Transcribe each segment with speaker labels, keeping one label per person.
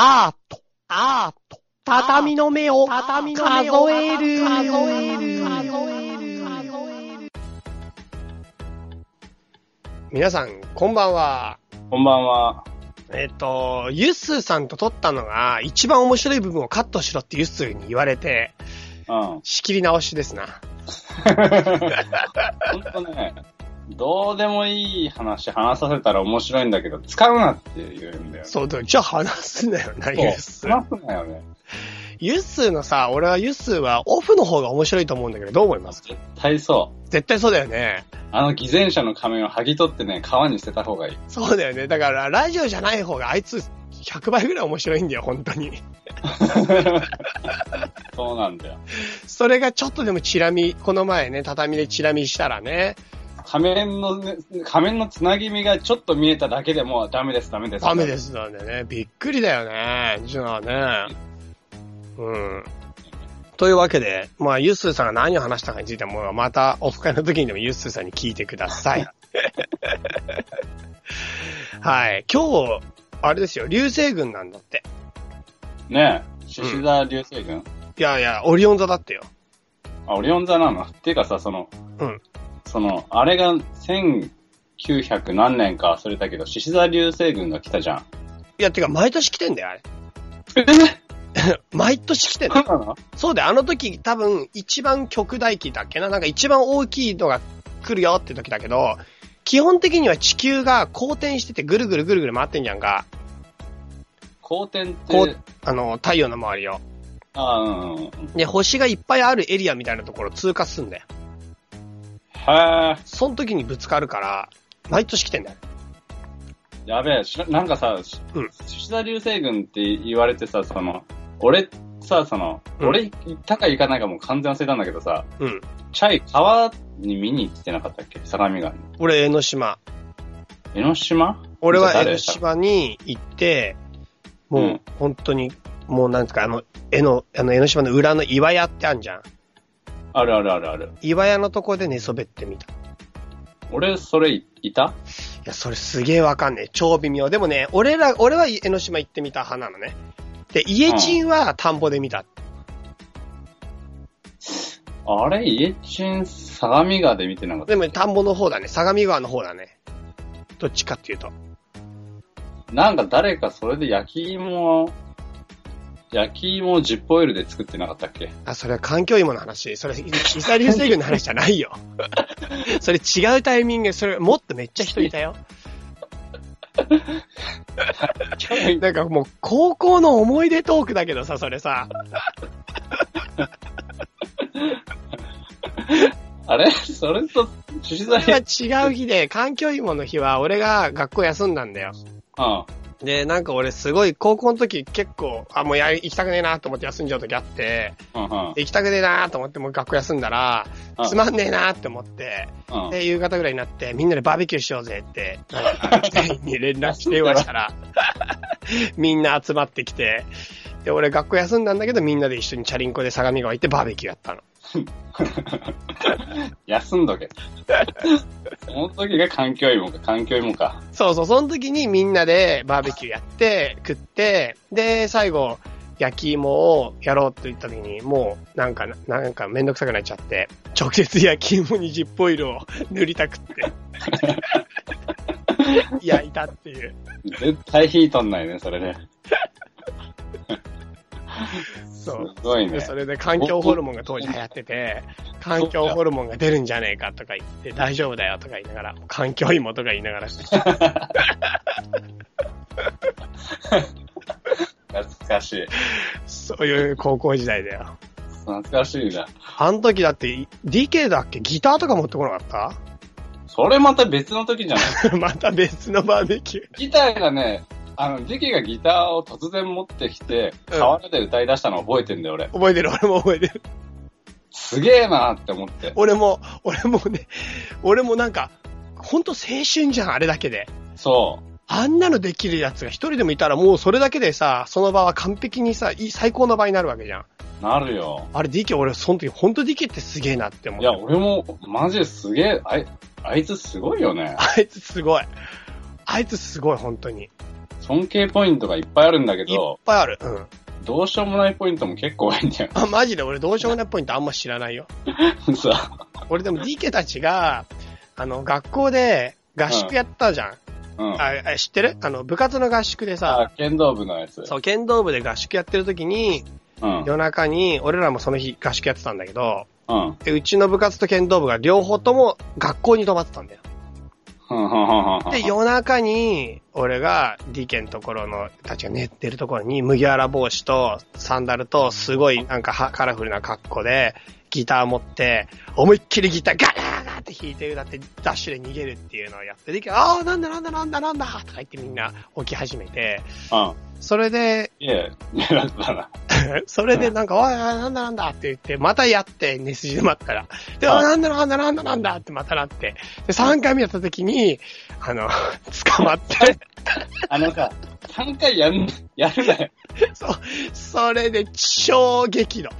Speaker 1: アート、アート、畳の目を、畳の目を数える、数える、数える、皆さん、こんばんは。
Speaker 2: こんばんは。
Speaker 1: えっ、と、ユッスーさんと撮ったのが、一番面白い部分をカットしろってユッスーに言われて、
Speaker 2: うん。
Speaker 1: 仕切り直しですな。
Speaker 2: ほんとね、どうでもいい話話させたら面白いんだけど、使うなって言うんだよ。
Speaker 1: そうだ、じゃあ話すなよな、ユッス。
Speaker 2: 話すなよね。
Speaker 1: ユッスーのさ、俺はユッスーはオフの方が面白いと思うんだけど、どう思います？
Speaker 2: 絶対そう。
Speaker 1: 絶対そうだよね。
Speaker 2: あの偽善者の仮面を剥ぎ取ってね、川に捨てた方がいい。
Speaker 1: そうだよね。だから、ラジオじゃない方があいつ100倍ぐらい面白いんだよ、本当に。
Speaker 2: そうなんだよ。
Speaker 1: それがちょっとでもチラ見、この前ね、畳でチラ見したらね、
Speaker 2: 仮面のね、仮面のつなぎ目がちょっと見えただけでもうダメです、ダメです。
Speaker 1: ダメで。すなんでね、びっくりだよね。じゃあね。うん。というわけで、まあ、ユッスーさんが何を話したかについては、もうまたオフ会の時にでもユッスーさんに聞いてください。はい。今日、あれですよ、流星群なんだって。
Speaker 2: ねえ、獅子座流星群、
Speaker 1: いやいや、オリオン座だってよ。
Speaker 2: あ、オリオン座なの？っていうかさ、その、
Speaker 1: うん。
Speaker 2: その、あれが1900何年か忘れたけど、獅子座流星群が来たじゃん。
Speaker 1: いや、てか、毎年来てんだよ、あれ。
Speaker 2: え
Speaker 1: 毎年来てんだよ。
Speaker 2: そうなの？
Speaker 1: そうだよ、あの時多分一番極大期だっけな？なんか一番大きいのが来るよって時だけど、基本的には地球が公転しててぐるぐるぐるぐる回ってんじゃんか。
Speaker 2: 光点って、
Speaker 1: あの、太陽の周りを。
Speaker 2: あうんうんうん。
Speaker 1: で、星がいっぱいあるエリアみたいなところを通過すんだよ。
Speaker 2: へえ、
Speaker 1: その時にぶつかるから、毎年来てんだよ。
Speaker 2: やべえ、しらなんかさ、し
Speaker 1: うん
Speaker 2: 獅子座流星群って言われてさ、その、俺さ、その、
Speaker 1: うん
Speaker 2: 俺行ったか行かないかもう完全忘れたんだけどさ、
Speaker 1: うん。
Speaker 2: チャイ川に見に行ってなかったっけ？相模川に。
Speaker 1: 俺、江ノ島。
Speaker 2: 江ノ島？
Speaker 1: 俺は江ノ
Speaker 2: 誰
Speaker 1: 島に行って、も
Speaker 2: う、
Speaker 1: うん本当に、もうなんですか、あの、江ノ、あの江ノ島の裏の岩屋ってあんじゃん。
Speaker 2: あるあるあるある。
Speaker 1: 岩屋のとこで寝そべってみた。い
Speaker 2: 俺、それいいた？
Speaker 1: や、それすげえわかんねえ。超微妙。でもね、俺ら、俺は江ノ島行ってみた派なのね。で、家賃は田んぼで見た。
Speaker 2: あれ、家賃相模川で見てなかった？
Speaker 1: でも田んぼの方だね。相模川の方だね。どっちかっていうと。
Speaker 2: なんか誰かそれで焼き芋を、焼き芋をジップオイルで作ってなかったっけ？
Speaker 1: あ、それは環境芋の話。それ、イサ流星群の話じゃないよ。それ違うタイミング、それもっとめっちゃ人いたよ。なんかもう高校の思い出トークだけどさ、それさ。
Speaker 2: あれ？それと、
Speaker 1: それは違う日で、環境芋の日は俺が学校休んだんだよ。
Speaker 2: うん。
Speaker 1: で、なんか俺すごい高校の時結構、あ、もうやり、行きたくねえなと思って休んじゃう時あって、
Speaker 2: うんうん。
Speaker 1: 行きたくねえなと思ってもう学校休んだら、
Speaker 2: うん
Speaker 1: つまんねえなって思って、
Speaker 2: うん。
Speaker 1: で、夕方ぐらいになって、みんなでバーベキューしようぜって、なんか、全員に連絡して電話したら、みんな集まってきて、で、俺学校休んだんだけど、みんなで一緒にチャリンコで相模川行ってバーベキューやったの。
Speaker 2: 休んどけ。その時が環境芋か、環境芋か。
Speaker 1: そうそう、その時にみんなでバーベキューやって、食って、で、最後、焼き芋をやろうと言った時に、もう、なんか、なんかめんどくさくなっちゃって、直接焼き芋にジップオイルを 塗りたくって、焼いたっていう。
Speaker 2: 絶対火取んないね、それね。
Speaker 1: そう。
Speaker 2: すごいね。
Speaker 1: でそれで環境ホルモンが当時流行ってて、環境ホルモンが出るんじゃねえかとか言って、大丈夫だよとか言いながら、環境芋とか言いながら、
Speaker 2: 懐かしい。
Speaker 1: そういう高校時代だよ。
Speaker 2: 懐かしいな。
Speaker 1: あの時だって、DK だっけ？ギターとか持ってこなかっ
Speaker 2: それまた別の時じゃない？
Speaker 1: た また別のバーベキュー。
Speaker 2: ギターがね、あの、ディキがギターを突然持ってきて、
Speaker 1: うん
Speaker 2: 河原で歌い出したの覚えてんだよ、俺。
Speaker 1: 覚えてる、俺も覚えてる。
Speaker 2: すげえなって思って。
Speaker 1: 俺も、俺もね、俺もなんか、ほんと青春じゃん、あれだけで。
Speaker 2: そ
Speaker 1: あんなのできるやつが一人でもいたらもうそれだけでさ、その場は完璧にさ、いい最高の場になるわけじゃん。
Speaker 2: う。なるよ。
Speaker 1: あれ DK 俺その時ほんと DK ってすげえなって思っ
Speaker 2: いや、俺も、マジですげえ、あい、あいつすごいよね。
Speaker 1: あいつすごい。あいつすごい、本当に。
Speaker 2: 尊敬ポイントがいっぱいあるんだけ
Speaker 1: いっ
Speaker 2: ど、
Speaker 1: ぱいある。うん。
Speaker 2: どうしようもないポイントも結構多いんだよ。
Speaker 1: あ、マジで俺どうしようもないポイントあんま知らないよ。
Speaker 2: さ、
Speaker 1: 俺でも DK たちが、あの、学校で合宿やったじゃん。
Speaker 2: うん。
Speaker 1: ああ知ってる？あの、部活の合宿でさ、
Speaker 2: あ、剣道部のやつ。
Speaker 1: そう、剣道部で合宿やってる時に、
Speaker 2: うん。
Speaker 1: 夜中に、俺らもその日合宿やってたんだけど、
Speaker 2: うん。
Speaker 1: で、うちの部活と剣道部が両方とも学校に泊まってたんだよ。で、夜中に、俺が DK のところの、たちが寝てるところに、麦わら帽子とサンダルと、すごいなんかカラフルな格好で、ギター持って、思いっきりギターガラガラって弾いて歌って、ダッシュで逃げるっていうのをやって、DK ああ、なんだなんだなんだなんだとか言ってみんな起き始めて、
Speaker 2: うん。
Speaker 1: それで、
Speaker 2: いえ、狙ったな。
Speaker 1: それでなんか、おいなんだなんだって言って、またやって、寝筋で待ったら。で、
Speaker 2: はい
Speaker 1: おいなんだなんだなんだなんだってまたなって。で、3回目やった時に、あの、捕まって、
Speaker 2: あのさ、3回やん、やるなよ。
Speaker 1: そう、それで超激怒。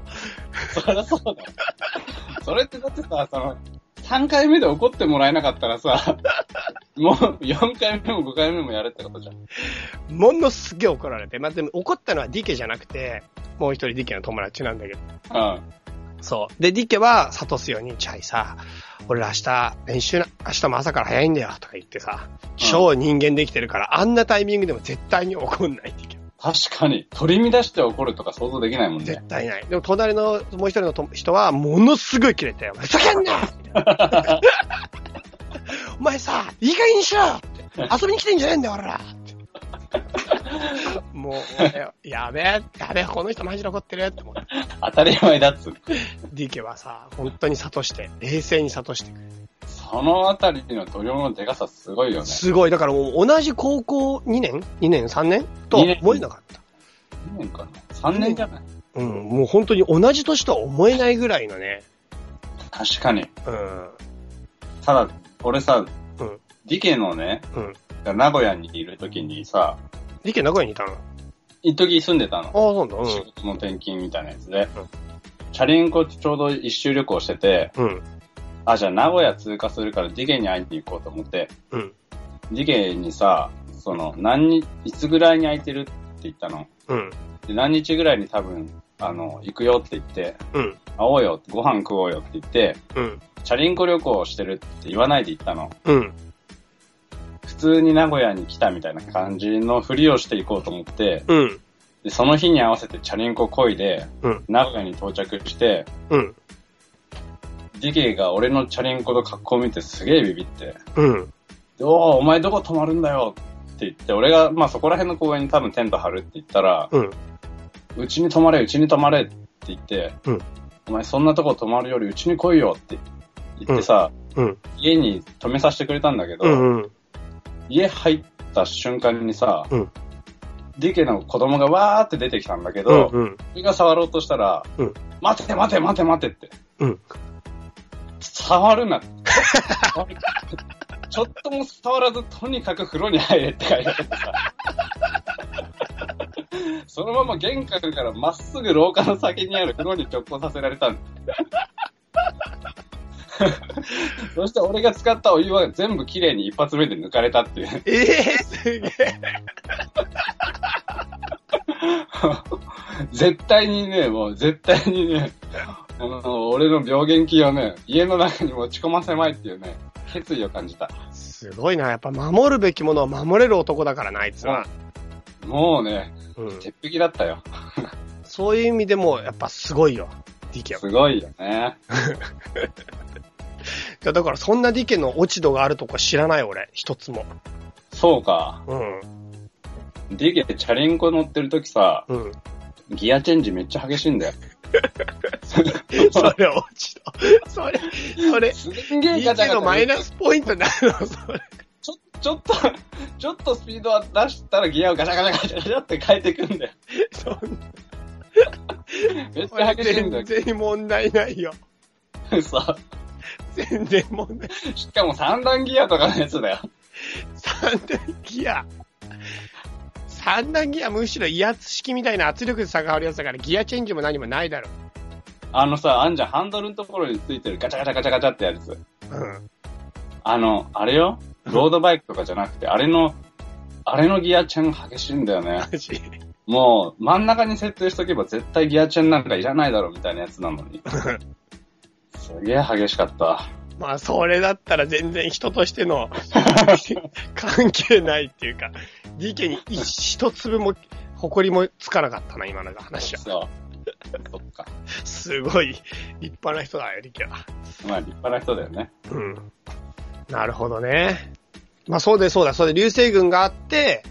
Speaker 2: そりゃそうだよ。それってだってさ、その、3回目で怒ってもらえなかったらさ、もう4回目も5回目もやるってことじゃん。
Speaker 1: ものすげえ怒られて。まあ、でも怒ったのはディケじゃなくて、もう一人ディケの友達なんだけど。
Speaker 2: うん。
Speaker 1: そう。で、ディケは諭すように、チャイさ、俺ら明日、練習な、明日も朝から早いんだよ、とか言ってさ、超人間できてるから、あんなタイミングでも絶対に怒んない。
Speaker 2: 確かに、取り乱して怒るとか想像できないもん
Speaker 1: 絶
Speaker 2: ね。
Speaker 1: 対ない。でも隣のもう一人のと人は、ものすごいキレて、お前ふざけんな お前さ、いい加減にしろ遊びに来てんじゃねえんだよ、俺らもう、俺やべえ、やべえ、この人マジで怒ってるって思って。
Speaker 2: 当たり前だっつう。
Speaker 1: ディケはさ、本当に諭して、冷静に諭してくれる。
Speaker 2: そのあたりの度量のでかさすごいよね。
Speaker 1: すごい。だからもう同じ高校2年 ?2 年 ?3 年？とは思えなかった。
Speaker 2: 2年かな ?3 年じゃない？
Speaker 1: うん。もう本当に同じ年とは思えないぐらいのね。
Speaker 2: 確かに。
Speaker 1: うん。
Speaker 2: ただ、俺さ、
Speaker 1: うん
Speaker 2: ディケのね、
Speaker 1: うん。
Speaker 2: 名古屋にいる時にさ、
Speaker 1: ディケ名古屋にいたの？あ
Speaker 2: 一時住んでたの
Speaker 1: あ、。そうなんだ。
Speaker 2: 仕事の転勤みたいなやつで
Speaker 1: うん。
Speaker 2: チャリンコちょうど一周旅行してて、
Speaker 1: うん。うん。
Speaker 2: あ、じゃあ名古屋通過するからディゲに会いに行こうと思って、
Speaker 1: うん。
Speaker 2: ディゲにさ、その、何日、いつぐらいに空いてるって言ったの？
Speaker 1: うん。
Speaker 2: で、何日ぐらいに多分、あの、行くよって言って、
Speaker 1: うん。
Speaker 2: 会おうよ、ご飯食おうよって言って、
Speaker 1: うん。
Speaker 2: チャリンコ旅行してるって言わないで行ったの。
Speaker 1: うん。
Speaker 2: 普通に名古屋に来たみたいな感じのふりをしていこうと思って、
Speaker 1: うん。
Speaker 2: で、その日に合わせてチャリンコ漕いで、
Speaker 1: うん。
Speaker 2: 名古屋に到着して、
Speaker 1: うん。
Speaker 2: ディゲが俺のチャリンコの格好を見てすげえビビって、
Speaker 1: うん。
Speaker 2: でおお、お前どこ泊まるんだよって言って、俺が、まあそこら辺の公園に多分テント張るって言ったら、
Speaker 1: うん。
Speaker 2: うちに泊まれ、うちに泊まれって言って、
Speaker 1: うん
Speaker 2: お前そんなとこ泊まるよりうちに来いよって言ってさ、
Speaker 1: うん。
Speaker 2: 家に泊めさせてくれたんだけど、
Speaker 1: うん。うん。
Speaker 2: 家入った瞬間にさ、
Speaker 1: うん
Speaker 2: ディケの子供がわーって出てきたんだけ
Speaker 1: うん。
Speaker 2: ど、
Speaker 1: うん。
Speaker 2: 俺が触ろうとしたら、
Speaker 1: うん
Speaker 2: 待て待て待て待てって。
Speaker 1: うん
Speaker 2: 触るな。ちょっとも触らず、とにかく風呂に入れって書いてあってさ。そのまま玄関からまっすぐ廊下の先にある風呂に直行させられたんだ。そして俺が使ったお湯は全部きれいに一発目で抜かれたっていう。
Speaker 1: ええすげえ。
Speaker 2: 絶対にね、もう絶対にね、あの、俺の病原菌をね、家の中に持ち込ませまいっていうね、決意を感じた。
Speaker 1: すごいな。やっぱ守るべきものを守れる男だからな、あいつは。
Speaker 2: もうね、
Speaker 1: うん。
Speaker 2: 鉄壁だったよ。
Speaker 1: そういう意味でも、やっぱすごいよ。ディケは。
Speaker 2: すごいよね。
Speaker 1: いやだからそんなディケの落ち度があるとこ知らない俺、一つも。
Speaker 2: そうか。
Speaker 1: うん。
Speaker 2: ディゲチャリンコ乗ってる時さ、
Speaker 1: うん。
Speaker 2: ギアチェンジめっちゃ激しいんだよ。
Speaker 1: それ落ち度。それ、それ、
Speaker 2: すんげ
Speaker 1: デ
Speaker 2: えガチャガチャ。
Speaker 1: ィケのマイナスポイントになるの、それ。
Speaker 2: ちょ、ちょっと、ちょっとスピード出したらギアをガチャガチャガチャガチャって変えてくんだよ。
Speaker 1: そんな
Speaker 2: めっちゃ激しいんだ
Speaker 1: 全然問題ないよ。
Speaker 2: よ。さ、
Speaker 1: 全然問題。
Speaker 2: しかも三段ギアとかのやつだよ。
Speaker 1: 三段ギア。三段ギアむしろ威圧式みたいな圧力で差があるやつだからギアチェンジも何もないだろ。
Speaker 2: あのさ、あんじゃん、ハンドルのところについてるガチャガチャガチャガチャってやつ。
Speaker 1: うん。
Speaker 2: あの、あれよ？ロードバイクとかじゃなくて、あれの、あれのギアチェン激しいんだよね。
Speaker 1: マジ？
Speaker 2: もう、真ん中に設定しとけば絶対ギアチェンなんかいらないだろみたいなやつなのに。すげえ激しかった。
Speaker 1: まあ、それだったら全然人としての 関係ないっていうか、DK に一一粒も、誇りもつかなかったな、今のが話は。
Speaker 2: そう。そっか。
Speaker 1: すごい立派な人だよ、DK は。
Speaker 2: まあ、立派な人だよね。
Speaker 1: うん。なるほどね。まあ、そうでそうだ。それで流星群があって、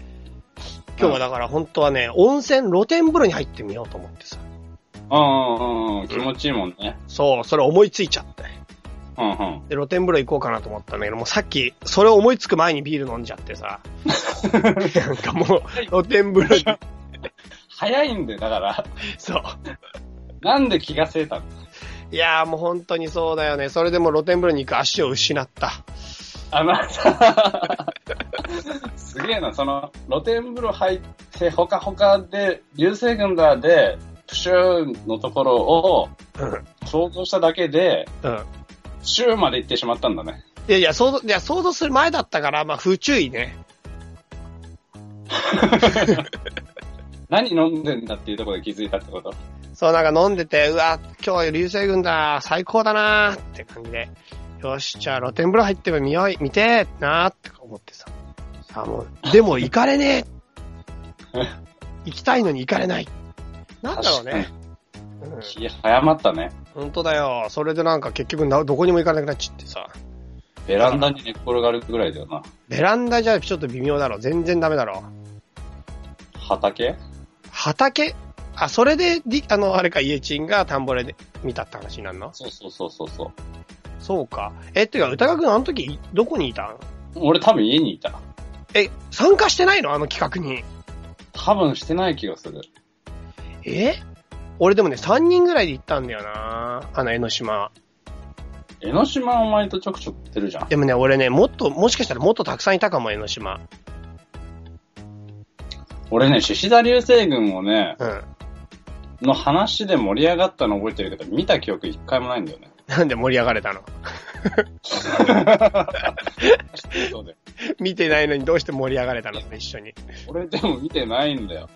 Speaker 1: 今日はだから本当はね、温泉露天風呂に入ってみようと思ってさ。
Speaker 2: うんうんうん、気持ちいいもんね。
Speaker 1: そう、それ思いついちゃって。
Speaker 2: うんうん。
Speaker 1: で、露天風呂行こうかなと思ったんだけど、もうさっき、それを思いつく前にビール飲んじゃってさ。なんかもう、露天風呂に、
Speaker 2: 早いんだよ、だから。
Speaker 1: そう。
Speaker 2: なんで気がせいたの？
Speaker 1: いやーもう本当にそうだよね。それでも露天風呂に行く足を失った。
Speaker 2: あなた、すげえな、その、露天風呂入って、ほかほかで、流星群だで、プシューのところを
Speaker 1: うん。
Speaker 2: 想像しただけで、
Speaker 1: うん。
Speaker 2: プシューまで行ってしまったんだね。
Speaker 1: いやいや、想像、いや、想像する前だったから、まあ、不注意ね。
Speaker 2: 何飲んでんだっていうところで気づいたってこと？
Speaker 1: そう、なんか飲んでて、うわ、今日流星群だ、最高だなーって感じで。よし、じゃあ露天風呂入ってみよう、見てーなーって思ってさ。さあもう、でも行かれねえ。行きたいのに行かれない。なんだろうね。うん、
Speaker 2: 気早まったね。
Speaker 1: 本当だよ。それでなんか結局などこにも行かなくなっちゃってさ。
Speaker 2: ベランダに寝っ転がるぐらいだよな。
Speaker 1: ベランダじゃちょっと微妙だろ。全然ダメだろ。
Speaker 2: 畑？
Speaker 1: 畑？あ、それで、りあの、あれか、家賃が田んぼで見たって話になるの？
Speaker 2: そうそうそうそうそう。
Speaker 1: そうか。え、ってか、歌川くんあの時、いどこにいたん？
Speaker 2: 俺多分家にいた。
Speaker 1: え、参加してないの？あの企画に。
Speaker 2: 多分してない気がする。
Speaker 1: え？俺でもね、3人ぐらいで行ったんだよなあの江ノ島。
Speaker 2: 江ノ島お前とちょくちょく行ってるじゃん。
Speaker 1: でもね、俺ね、もっと、もしかしたらもっとたくさんいたかも、江ノ島。
Speaker 2: 俺ね、獅子座流星群をね、
Speaker 1: うん。
Speaker 2: の話で盛り上がったの覚えてるけど、見た記憶一回もないんだよね。
Speaker 1: なんで盛り上がれたの？見てないのにどうして盛り上がれたの？一緒に。
Speaker 2: 俺でも見てないんだよ。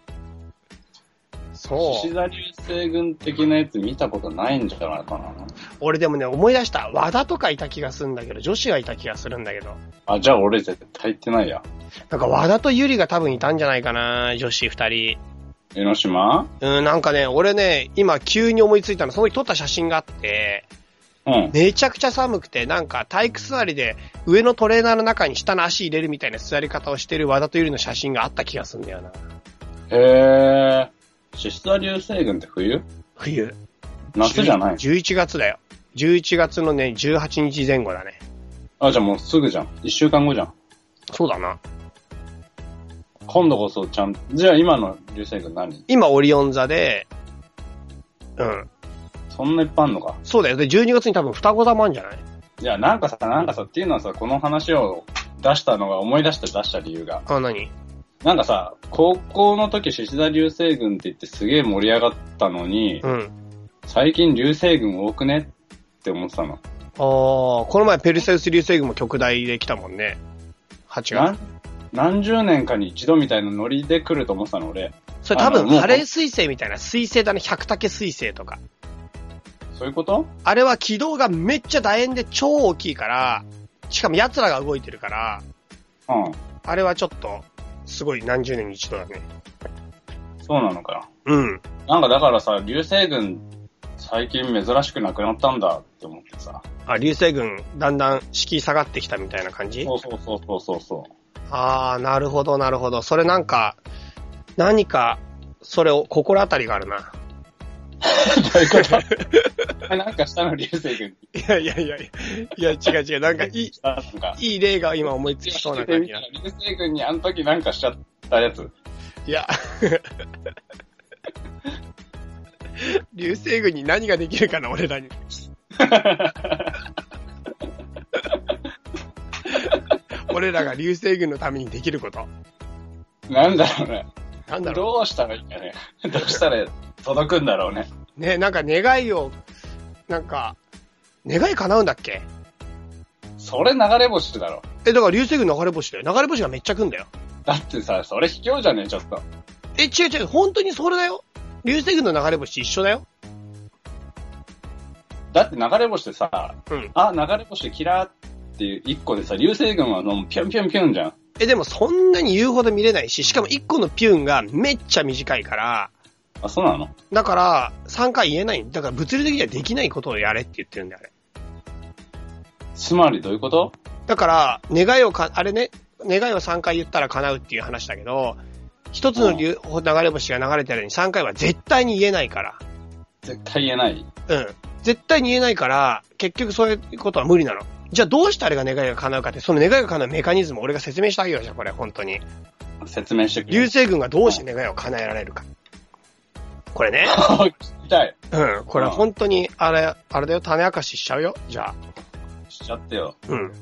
Speaker 1: そう
Speaker 2: 獅子。座流星群的なやつ見たことないんじゃないかな。
Speaker 1: 俺でもね、思い出した。和田とかいた気がするんだけど、女子がいた気がするんだけど。
Speaker 2: あ、じゃあ俺絶対行ってないや。
Speaker 1: なんか和田とゆりが多分いたんじゃないかな女子二人。
Speaker 2: 江ノ島？
Speaker 1: うん、なんかね、俺ね、今急に思いついたの、その時撮った写真があって、
Speaker 2: うん。
Speaker 1: めちゃくちゃ寒くて、なんか体育座りで上のトレーナーの中に下の足入れるみたいな座り方をしてる和田とゆりの写真があった気がするんだよな。
Speaker 2: へー。獅子座流星群って冬？
Speaker 1: 冬。
Speaker 2: 夏じゃない
Speaker 1: 11月だよ。11月のね、18日前後だね。
Speaker 2: あ、じゃあもうすぐじゃん。一週間後じゃん。
Speaker 1: そうだな。
Speaker 2: 今度こそちゃん、じゃあ今の流星群何？
Speaker 1: 今オリオン座で、うん。
Speaker 2: そんないっぱいあんのか？
Speaker 1: そうだよ。で、12月に多分双子座もあるんじゃない？
Speaker 2: いや、なんかさ、なんかさ、っていうのはさ、この話を出したのが思い出して出した理由が。
Speaker 1: あ、何？
Speaker 2: なんかさ、高校の時獅子座流星群って言ってすげえ盛り上がったのに、
Speaker 1: うん。
Speaker 2: 最近流星群多くねって思ってたの。
Speaker 1: ああ、この前ペルセウス流星群も極大で来たもんね。8月。
Speaker 2: 何何十年かに一度みたいなノリで来ると思ってたの、俺。
Speaker 1: それ多分、ハレー彗星みたいな彗星だね。百竹彗星とか。
Speaker 2: そういうこと？
Speaker 1: あれは軌道がめっちゃ楕円で超大きいから、しかも奴らが動いてるから、
Speaker 2: うん。
Speaker 1: あれはちょっと、すごい何十年に一度だね。
Speaker 2: そうなのか
Speaker 1: うん。
Speaker 2: な。なんかだからさ、流星群、最近珍しくなくなったんだって思ってさ。
Speaker 1: あ、流星群、だんだん敷居下がってきたみたいな感じ？
Speaker 2: そうそうそうそうそうそう。
Speaker 1: ああ、なるほど、なるほど。それなんか、何か、それを、心当たりがあるな。
Speaker 2: どういうことなんかしたの流星群に。
Speaker 1: いやいやいやいや、違う違う、なんかいい。いい例が今思いつきそうな感じが。
Speaker 2: 流星群にあの時なんかしちゃったやつ。
Speaker 1: いや。流星群に何ができるかな、俺らに。俺らが流星群のためにできること。
Speaker 2: なんだろうね。
Speaker 1: なんだろ
Speaker 2: どうしたらいいかね。どうしたら届くんだろうね。
Speaker 1: う。ね、なんか願いを、なんか、願い叶うんだっけ？
Speaker 2: それ流れ星だろ。
Speaker 1: え、だから流星群流れ星だよ。流れ星がめっちゃ来んだよ。
Speaker 2: だってさ、それ卑怯じゃねえ、ちょっと。
Speaker 1: え、違う違う、本当にそれだよ。流星群の流れ星一緒だよ。
Speaker 2: だって流れ星でさ、
Speaker 1: うん。
Speaker 2: あ、流れ星キラーっていう一個でさ、流星群はもうピョンピョンピョンじゃん。
Speaker 1: え、でもそんなに言うほど見れないし、しかも1個のピュンがめっちゃ短いから、
Speaker 2: あ、そうなの？
Speaker 1: だから3回言えない。だから物理的にはできないことをやれって言ってるんだよ、あれ。
Speaker 2: つまりどういうこと？
Speaker 1: だから、願いをか、あれね、願いを3回言ったら叶うっていう話だけど、一つの流流れ星が流れてるのに3回は絶対に言えないから。
Speaker 2: 絶対言えない？
Speaker 1: うん。絶対に言えないから、結局そういうことは無理なの。じゃあどうしてあれが願いが叶うかって、その願いが叶うメカニズムを俺が説明してあげようじゃん、これ、本当に。
Speaker 2: 説明してくれ。
Speaker 1: 流星群がどうして願いを叶えられるか。これね。
Speaker 2: 聞きたい。
Speaker 1: うん。これ本当に、あれ、あれだよ、種明かししちゃうよ。じゃあ。
Speaker 2: しちゃってよ。
Speaker 1: うん。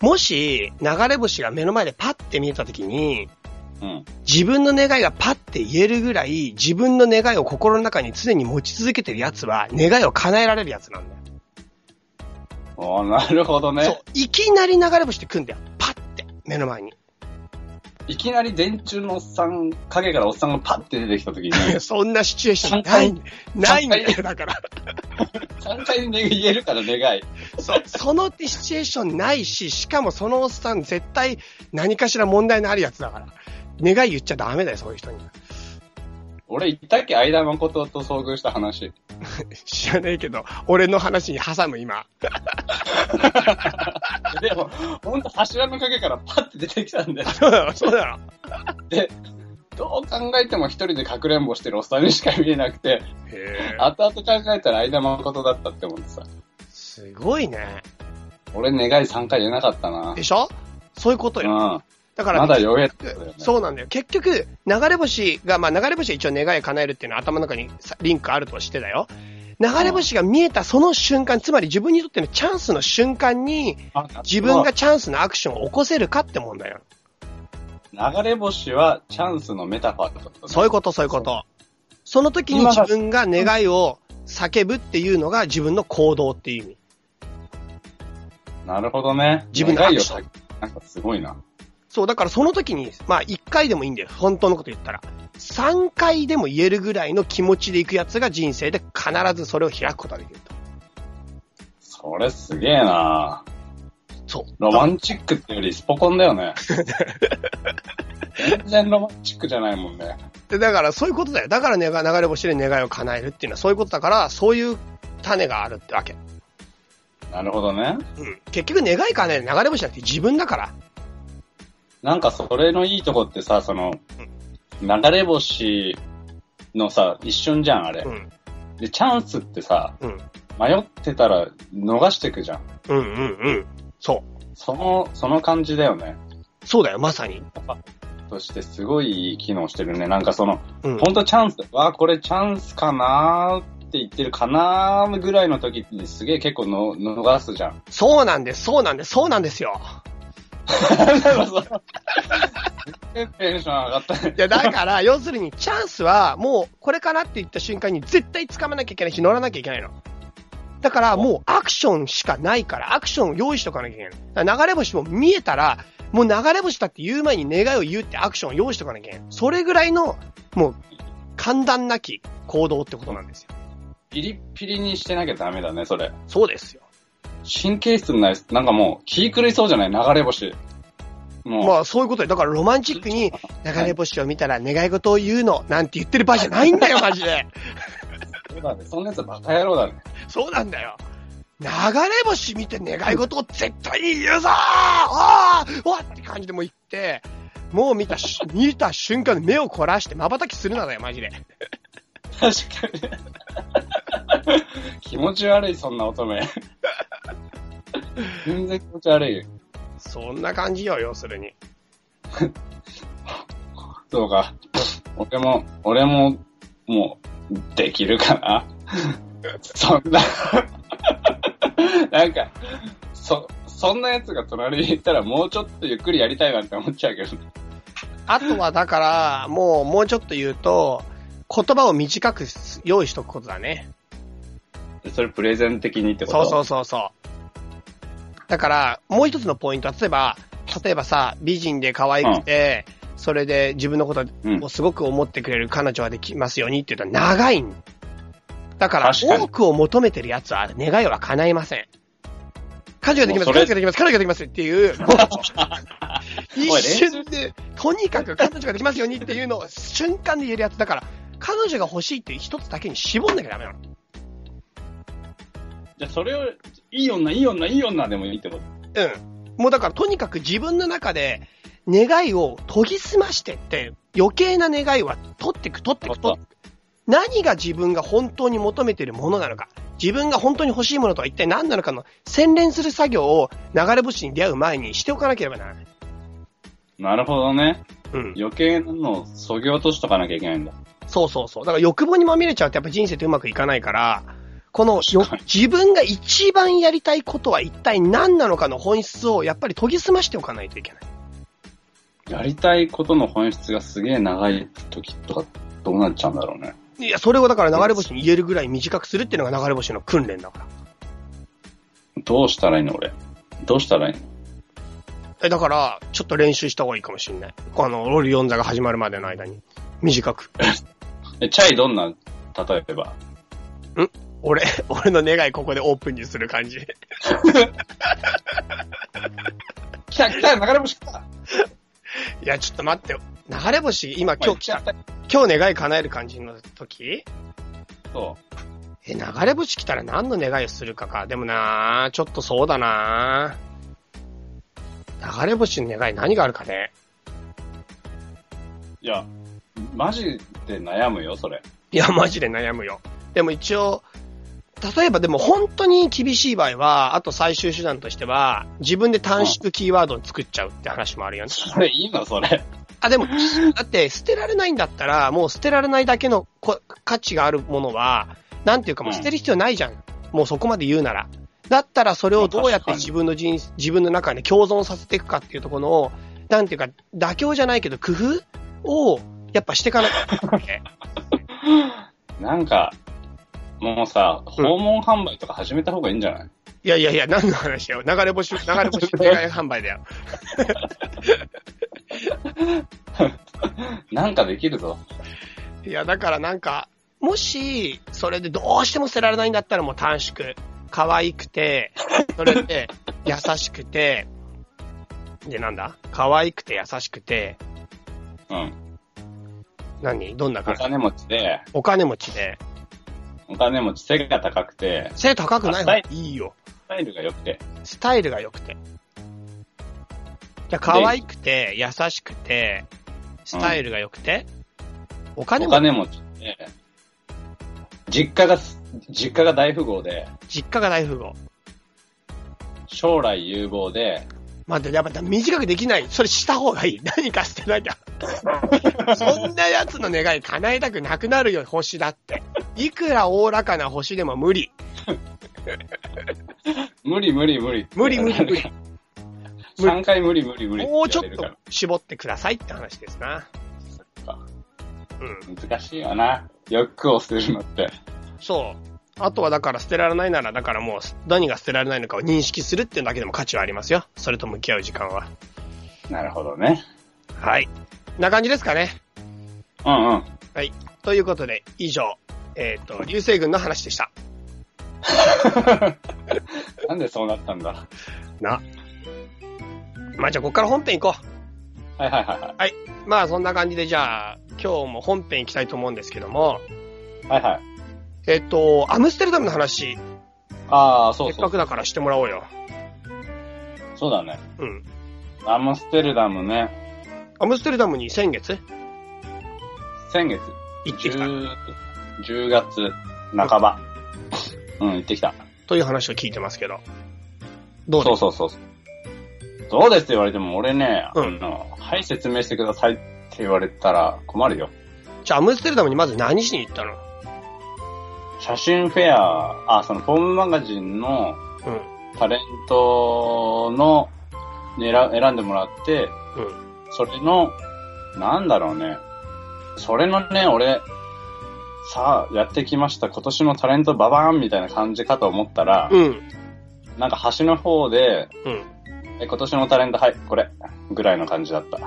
Speaker 1: もし、流れ星が目の前でパッて見えたときに、
Speaker 2: うん。
Speaker 1: 自分の願いがパッて言えるぐらい、自分の願いを心の中に常に持ち続けてるやつは、願いを叶えられるやつなんだよ。
Speaker 2: おーなるほど
Speaker 1: そう
Speaker 2: ね。。
Speaker 1: いきなり流れ星って来んだよ。パッて、目の前に。
Speaker 2: いきなり電柱のおっさん、影からおっさんがパッて出てきたときに、
Speaker 1: そんなシチュエーションない、ないんだよ、だから。
Speaker 2: 3回ね言えるから願い。
Speaker 1: そ、そのシチュエーションないし、しかもそのおっさん絶対何かしら問題のあるやつだから。願い言っちゃダメだよ、そういう人に。
Speaker 2: 俺言ったっけ相田誠と遭遇した話。
Speaker 1: 知らないけど、俺の話に挟む今。
Speaker 2: でも、ほんと柱の影からパッて出てきたんだよ。
Speaker 1: そうだろ、そうだろ。
Speaker 2: で、どう考えても一人でかくれんぼしてるおっさんにしか見えなくて、
Speaker 1: へ
Speaker 2: 後々考えたら相田誠だったって思ってさ。
Speaker 1: すごいね。
Speaker 2: 俺願い3回言えなかったな。
Speaker 1: でしょ？そういうことよ。
Speaker 2: うん。
Speaker 1: だから、
Speaker 2: まだね。
Speaker 1: そうなんだよ。結局、流れ星が、まあ流れ星は一応願いを叶えるっていうのは頭の中にさリンクあるとしてだよ。流れ星が見えたその瞬間、つまり自分にとってのチャンスの瞬間に、
Speaker 2: あ
Speaker 1: 自分がチャンスのアクションを起こせるかって問題よ。
Speaker 2: 流れ星はチャンスのメタファーってことね
Speaker 1: そういうこと、そういうこと。その時に自分が願いを叫ぶっていうのが自分の行動っていう意味。
Speaker 2: なるほどね。
Speaker 1: 自分のアクション
Speaker 2: なんかすごいな。
Speaker 1: そう、だからその時に、まあ1回でもいいんだよ。本当のこと言ったら。3回でも言えるぐらいの気持ちでいくやつが人生で必ずそれを開くことができると。
Speaker 2: それすげえな
Speaker 1: そう。
Speaker 2: ロマンチックってよりスポコンだよね。全然ロマンチックじゃないもんね。
Speaker 1: でだからそういうことだよ。だから願流れ星で願いを叶えるっていうのはそういうことだから、そういう種があるってわけ。
Speaker 2: なるほどね。
Speaker 1: うん。結局願い叶える流れ星じゃなくて自分だから。
Speaker 2: なんかそれのいいとこってさ、その、流れ星のさ、一瞬じゃん、あれ
Speaker 1: う。ん。
Speaker 2: で、チャンスってさ、
Speaker 1: うん。
Speaker 2: 迷ってたら逃してくじゃん。
Speaker 1: うんうんうん。そう。
Speaker 2: その、その感じだよね。
Speaker 1: そうだよ、まさに。
Speaker 2: としてすごい機能してるね。なんかその、
Speaker 1: うん。
Speaker 2: ほんとチャンス、わあ、これチャンスかなーって言ってるかなーぐらいの時にすげえ結構の逃すじゃん。
Speaker 1: そうなんです、そうなんです、そうなんですよ。
Speaker 2: テンション上がったね。
Speaker 1: いや、だから、要するに、チャンスは、もう、これかなって言った瞬間に、絶対掴まなきゃいけないし、乗らなきゃいけないの。だから、もう、アクションしかないから、アクションを用意しとかなきゃいけない。流れ星も見えたら、もう流れ星だって言う前に願いを言うってアクションを用意しとかなきゃいけない。それぐらいの、もう、簡単なき行動ってことなんですよ。
Speaker 2: ピリッピリにしてなきゃダメだね、それ。
Speaker 1: そうですよ。
Speaker 2: 神経質になり、なんかもう気狂いそうじゃない？流れ星。もう、
Speaker 1: まあ、そういうことで、だからロマンチックに、流れ星を見たら願い事を言うの、なんて言ってる場合じゃないんだよ、マジで。
Speaker 2: そうだね。そんなやつバカ野郎だね。
Speaker 1: そうなんだよ。流れ星見て願い事を絶対に言うぞーあーわって感じでもう言って、もう見たし、見た瞬間に目を凝らして瞬きするなだよ、マジで。
Speaker 2: 確かに。気持ち悪い、そんな乙女。全然気持ち悪い。
Speaker 1: そんな感じよ、要するに。
Speaker 2: そうか。俺も、俺も、もう、できるかな？そんな、なんか、そ、そんな奴が隣にいたらもうちょっとゆっくりやりたいなって思っちゃうけど。
Speaker 1: あとはだから、もう、もうちょっと言うと、言葉を短く用意しとくことだね。
Speaker 2: それプレゼン的にってこと？
Speaker 1: そうそうそうそう。だから、もう一つのポイントは、例えば、例えばさ、美人で可愛くて、それで自分のこと
Speaker 2: うん。
Speaker 1: をすごく思ってくれる彼女はできますようにって言うと長いん。だから、多くを求めてる奴は願いは叶いません。彼女ができます、彼女ができます、彼女ができますっていう、一瞬で、とにかく彼女ができますようにっていうのを瞬間で言えるやつ。だから、彼女が欲しいっていう一つだけに絞んなきゃダメなの。
Speaker 2: じゃあそれを、いい女、いい女、いい女でもいいってこと？
Speaker 1: うん。もうだからとにかく自分の中で願いを研ぎ澄ましてって、余計な願いは取ってく、取ってく、取ってく。何が自分が本当に求めているものなのか、自分が本当に欲しいものとは一体何なのかの洗練する作業を流れ星に出会う前にしておかなければならない。
Speaker 2: なるほどね。
Speaker 1: うん。
Speaker 2: 余計なのを削ぎ落としとかなきゃいけないんだ。
Speaker 1: そうそうそう。だから欲望にまみれちゃうとやっぱ人生ってうまくいかないから、このよ自分が一番やりたいことは一体何なのかの本質をやっぱり研ぎ澄ましておかないといけない。
Speaker 2: やりたいことの本質がすげえ長い時とか、どうなっちゃうんだろうね。
Speaker 1: いや、それをだから流れ星に言えるぐらい短くするっていうのが流れ星の訓練だから。
Speaker 2: どうしたらいいの俺。どうしたらいいの？
Speaker 1: え、だから、ちょっと練習した方がいいかもしれない。あの、ロール4座が始まるまでの間に。短く。
Speaker 2: え、チャイどんな、例えば？
Speaker 1: 俺、俺の願いここでオープンにする感じ。
Speaker 2: 来た来た流れ星来た
Speaker 1: いや、ちょっと待ってよ。流れ星、今今日来た。今日願い叶える感じの時？
Speaker 2: そ
Speaker 1: え、流れ星来たら何の願いをするかか。でもなちょっとそうだな流れ星の願い何があるかね？
Speaker 2: う。いや、マジで悩むよ、それ。
Speaker 1: いや、マジで悩むよ。でも一応、例えばでも本当に厳しい場合は、あと最終手段としては、自分で短縮キーワードを作っちゃうって話もあるよね。
Speaker 2: それいいのそれ。
Speaker 1: あ、でも、だって捨てられないんだったら、もう捨てられないだけのこ価値があるものは、なんていうかもう捨てる必要ないじゃん。もうそこまで言うなら。だったらそれをどうやって自分の人、自分の中で共存させていくかっていうところの、なんていうか、妥協じゃないけど工夫を、やっぱしていかなきゃいけない。
Speaker 2: なんか、もうさ、訪問販売とか始めた方がいいんじゃない、
Speaker 1: いやいやいや、何の話よ。流れ星、流れ星願い販売だよ。
Speaker 2: なんかできるぞ。
Speaker 1: いや、だからなんか、もし、それでどうしても捨てられないんだったらもう短縮。可愛くて、それで、優しくて、で、なんだ？可愛くて優しくて、
Speaker 2: うん。
Speaker 1: 何？どんな
Speaker 2: お
Speaker 1: 感じ？
Speaker 2: 金持ちで、
Speaker 1: お金持ちで、
Speaker 2: お金持ち背が高くて、
Speaker 1: 背高くない方が
Speaker 2: あ
Speaker 1: いいよ。
Speaker 2: スタイルが良くて。
Speaker 1: スタイルが良くて。じゃあ、可愛くて、優しくて、スタイルが良くて、お金
Speaker 2: お
Speaker 1: も、
Speaker 2: 金持ちで、実家が、実家が大富豪で、
Speaker 1: 実家が大富豪。
Speaker 2: 将来有望で、
Speaker 1: まあ、やっぱ短くできない。それした方がいい。何か捨てなきゃ。そんなやつの願い叶えたくなくなるよ、星だって。いくらおおらかな星でも無理。
Speaker 2: 無理無理無理。
Speaker 1: 無理無理無理。
Speaker 2: 3 回無理無理無理
Speaker 1: もうちょっと絞ってくださいって話ですな。
Speaker 2: か
Speaker 1: うん。
Speaker 2: ら難しいよな。欲を捨てるのって。
Speaker 1: そう。あとはだから捨てられないなら、だからもう何が捨てられないのかを認識するっていうだけでも価値はありますよ。それと向き合う時間は。
Speaker 2: なるほどね。
Speaker 1: はい。な感じですかね。
Speaker 2: うんうん。
Speaker 1: はい。ということで、以上、えっ、と、流星群の話でした。
Speaker 2: なんでそうなったんだ？
Speaker 1: な。まあじゃあ、ここから本編行こ
Speaker 2: はいはいはいは
Speaker 1: う。まあそんな感じで、じゃあ、今日も本編行きたいと思うんですけども、
Speaker 2: い。はいはい。
Speaker 1: えっ、と、アムステルダムの話、
Speaker 2: ああ、そうそう
Speaker 1: せっかく。だからしてもらおうよ。
Speaker 2: そうだね。
Speaker 1: うん。
Speaker 2: アムステルダムね。
Speaker 1: アムステルダムに先月？
Speaker 2: 先月。
Speaker 1: 行ってきた。
Speaker 2: 10, 10月半ば。うん、行ってきた。
Speaker 1: という話を聞いてますけど。どう
Speaker 2: そうそうそう。どうです？って言われても、俺ね、
Speaker 1: うん
Speaker 2: あの、はい、説明してくださいって言われたら困るよ。
Speaker 1: じゃあ、アムステルダムにまず何しに行ったの？
Speaker 2: 写真フェア、あ、そのフォームマガジンの
Speaker 1: うん。
Speaker 2: タレントの、ね選選んでもらって、
Speaker 1: うん。
Speaker 2: それの、なんだろうね。それのね、俺、さあ、やってきました。今年のタレントババーンみたいな感じかと思ったら、
Speaker 1: うん。
Speaker 2: なんか端の方で、
Speaker 1: うん。
Speaker 2: え、今年のタレント、はい、これ、ぐらいの感じだった。
Speaker 1: う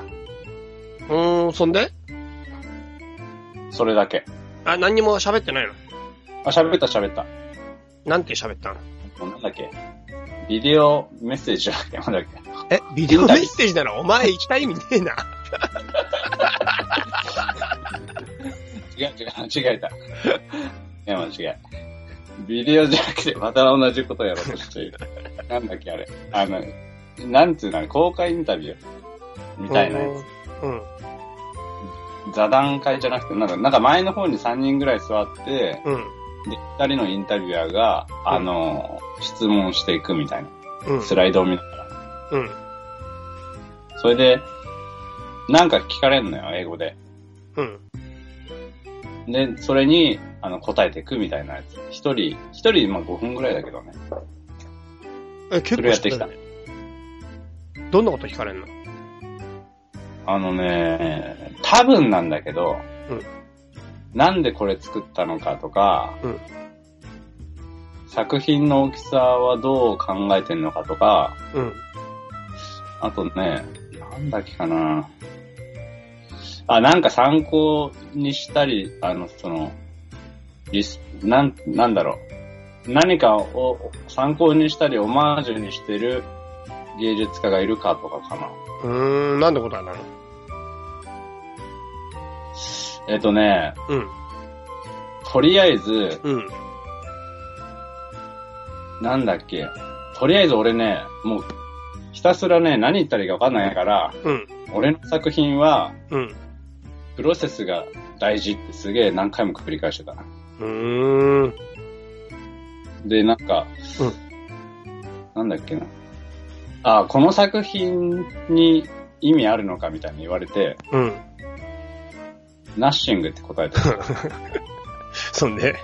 Speaker 1: ーん、そんで？
Speaker 2: それだけ。
Speaker 1: あ、何にも喋ってないの？
Speaker 2: あ、喋った喋った。
Speaker 1: なんて喋ったの？
Speaker 2: なんだっけ？ビデオメッセージだっけなんだっけ？
Speaker 1: え、ビデオメッセージならお前行きたい意味ねえな。
Speaker 2: 違う違う、間違えた。いや、間違え。ビデオじゃなくて、また同じことやろうとしている。なんだっけ、あれ。あの、なんつうの、公開インタビューみたいなや
Speaker 1: うん。
Speaker 2: つ。座談会じゃなくて、なんか、なんか前の方に3人ぐらい座って、
Speaker 1: うん。
Speaker 2: で、2人のインタビュアーが、あの、質問していくみたいな。
Speaker 1: うん。
Speaker 2: スライドを見ながら。
Speaker 1: うん。
Speaker 2: それで、なんか聞かれんのよ、英語で。
Speaker 1: うん。
Speaker 2: で、それに、あの、答えていくみたいなやつ。一人、一人、まあ5分ぐらいだけどね。
Speaker 1: え、結構
Speaker 2: それやってきた
Speaker 1: 知るね。どんなこと聞かれんの？
Speaker 2: あのね、多分なんだけど、
Speaker 1: うん
Speaker 2: なんでこれ作ったのかとか、
Speaker 1: うん
Speaker 2: 作品の大きさはどう考えてんのかとか、
Speaker 1: うん。
Speaker 2: あとね、なんだっけかな。あ、なんか参考にしたり、あの、その、リス、なん、なんだろう。何かを参考にしたり、オマージュにしてる芸術家がいるかとかかな。
Speaker 1: うーん、なんで答えたの？
Speaker 2: えっとね、
Speaker 1: うん。
Speaker 2: とりあえず、
Speaker 1: うん。
Speaker 2: なんだっけ。とりあえず俺ね、もう、ひたすらね、何言ったらいいかわかんないから、
Speaker 1: うん。
Speaker 2: 俺の作品は、
Speaker 1: うん。
Speaker 2: プロセスが大事ってすげえ何回も繰り返してたな。
Speaker 1: うーん。
Speaker 2: で、なんか、
Speaker 1: うん
Speaker 2: なんだっけな。あ、この作品に意味あるのかみたいに言われて、
Speaker 1: うん。
Speaker 2: ナッシングって答えて
Speaker 1: そんで。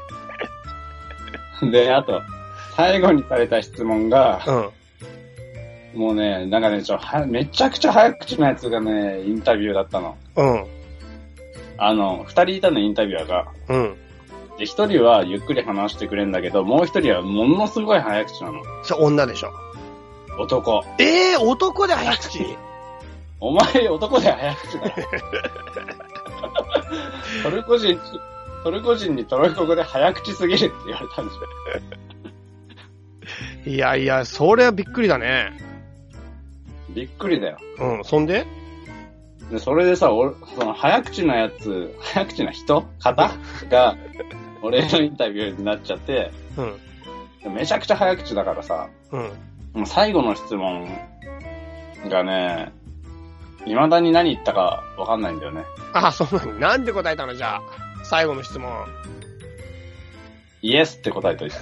Speaker 2: る。で、あと、最後にされた質問が、
Speaker 1: うん。
Speaker 2: もうね、なんかね、ちょ、は、めちゃくちゃ早口なやつがね、インタビューだったの。
Speaker 1: うん。
Speaker 2: あの、二人いたの、インタビュアーが。
Speaker 1: うん。
Speaker 2: で、一人はゆっくり話してくれんだけど、もう一人はものすごい早口なの。
Speaker 1: それ女でしょ。
Speaker 2: 男。
Speaker 1: ええー、男で早口？
Speaker 2: お前、男で早口だよ。トルコ人に、トルコ人にトルコ語で早口すぎるって言われたんですよ。
Speaker 1: いやいや、それはびっくりだね。
Speaker 2: びっくりだよ。
Speaker 1: うん。そんで？
Speaker 2: で、それでさ、俺、その早口なやつ、早口な人？方？が、俺のインタビューになっちゃって、
Speaker 1: うん。
Speaker 2: めちゃくちゃ早口だからさ、
Speaker 1: うん。
Speaker 2: もう最後の質問がね、未だに何言ったかわかんないんだよね。
Speaker 1: あ、そうなの。なんで答えたのじゃあ。最後の質問。
Speaker 2: イエスって答えといた。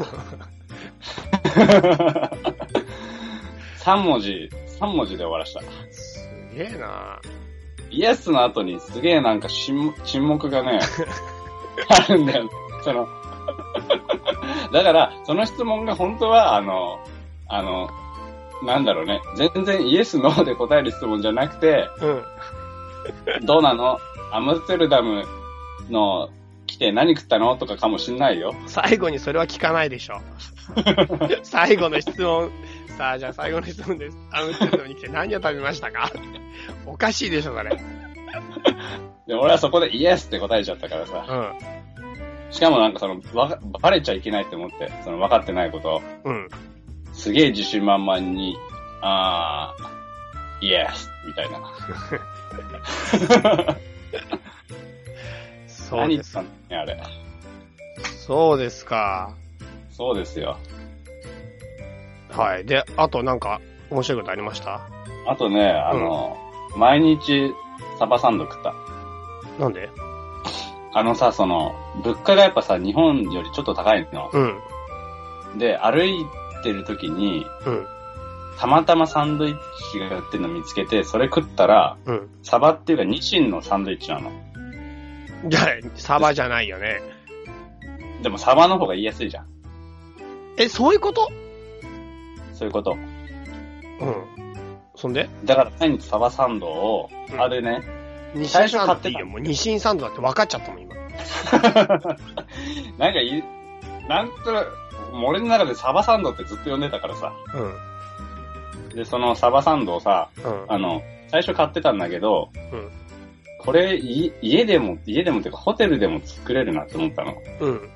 Speaker 2: 3文字、三文字で終わらした。
Speaker 1: すげえな
Speaker 2: イエスの後にすげえなんか沈沈黙がね、あるんだよね。その、だから、その質問が本当は、あの、あの、なんだろうね、全然イエス、ノーで答える質問じゃなくて、
Speaker 1: うん。
Speaker 2: どうなの？アムステルダムの来て何食ったのとかかもしんないよ。
Speaker 1: 最後にそれは聞かないでしょ。最後の質問。さあ、じゃあ最後の質問です。アムステルダムに来て何を食べましたか？おかしいでしょ、それ。
Speaker 2: で、俺はそこでイエスって答えちゃったからさ。
Speaker 1: うん。
Speaker 2: しかもなんかその、わかバレちゃいけないって思って、その分かってないことを、
Speaker 1: うん。
Speaker 2: すげえ自信満々に、あー、イエスみたいな。
Speaker 1: そうです
Speaker 2: 何言ってた。んだね、あれ。
Speaker 1: そうですか。
Speaker 2: そうですよ。
Speaker 1: はい。で、あとなんか、面白いことありました？
Speaker 2: あとね、あの、毎日サバサンド食った。
Speaker 1: なんで？
Speaker 2: あのさ、その、物価がやっぱさ、日本よりちょっと高いの。
Speaker 1: うん。
Speaker 2: で、歩いてる時に、
Speaker 1: うん。
Speaker 2: たまたまサンドイッチが売ってるの見つけて、それ食ったら、
Speaker 1: うん。
Speaker 2: サバっていうかニシンのサンドイッチなの。
Speaker 1: じゃあ、サバじゃないよね。
Speaker 2: でもサバの方が言いやすいじゃん。
Speaker 1: え、そういうこと？
Speaker 2: そういうこと。
Speaker 1: うん。そんで？
Speaker 2: だから毎日サバサンドを、
Speaker 1: うん
Speaker 2: あれね、
Speaker 1: ニシ
Speaker 2: 最
Speaker 1: ンサンド
Speaker 2: 初買ってた
Speaker 1: っていいよ。もうニシンサンドだって分かっちゃったもん、今。
Speaker 2: なんかい、なんとなく、俺の中でサバサンドってずっと呼んでたからさ。
Speaker 1: うん。
Speaker 2: で、そのサバサンドをさ、
Speaker 1: うん。
Speaker 2: あの、最初買ってたんだけど、
Speaker 1: うん
Speaker 2: これ、い家でも、家でもっていうか、ホテルでも作れるなって思ったの。
Speaker 1: うん。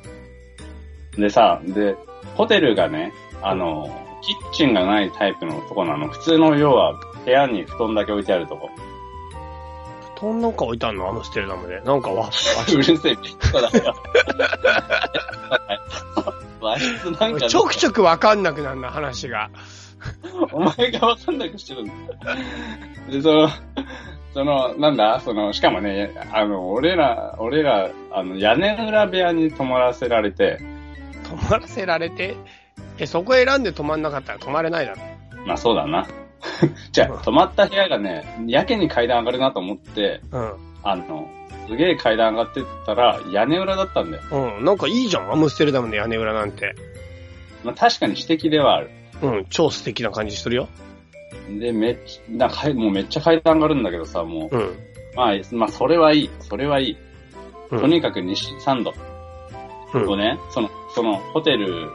Speaker 2: でさ、で、ホテルがね、あの、キッチンがないタイプのとこなの。普通の要は、部屋に布団だけ置いてあるとこ。
Speaker 1: 布団なんか置いてあんの？アムステルダムで。なんかわ、
Speaker 2: うるせえ、ビットだよ。和室なんか、
Speaker 1: ちょくちょくわかんなくなるな、話が。
Speaker 2: お前がわかんなくしてるんだ。で、その、その、なんだその、しかもね、あの、俺ら、俺ら、あの、屋根裏部屋に泊まらせられて、
Speaker 1: 泊まらせられて、え、そこ選んで泊まんなかったら泊まれないだろ。
Speaker 2: まあそうだな。じゃあ、泊まった部屋がね、やけに階段上がるなと思って、
Speaker 1: うん。
Speaker 2: あの、すげえ階段上がってったら、屋根裏だったんだよ。
Speaker 1: うん。なんかいいじゃん、アムステルダムの屋根裏なんて。
Speaker 2: まあ確かに私的ではある。
Speaker 1: うん、超素敵な感じするよ。
Speaker 2: で、めっちゃ、なんかもうめっちゃ階段上がるんだけどさ、もう、
Speaker 1: うん。
Speaker 2: まあ、まあ、それはいい。それはいい。
Speaker 1: うん
Speaker 2: とにかく西3度
Speaker 1: う
Speaker 2: ね、その、その、ホテル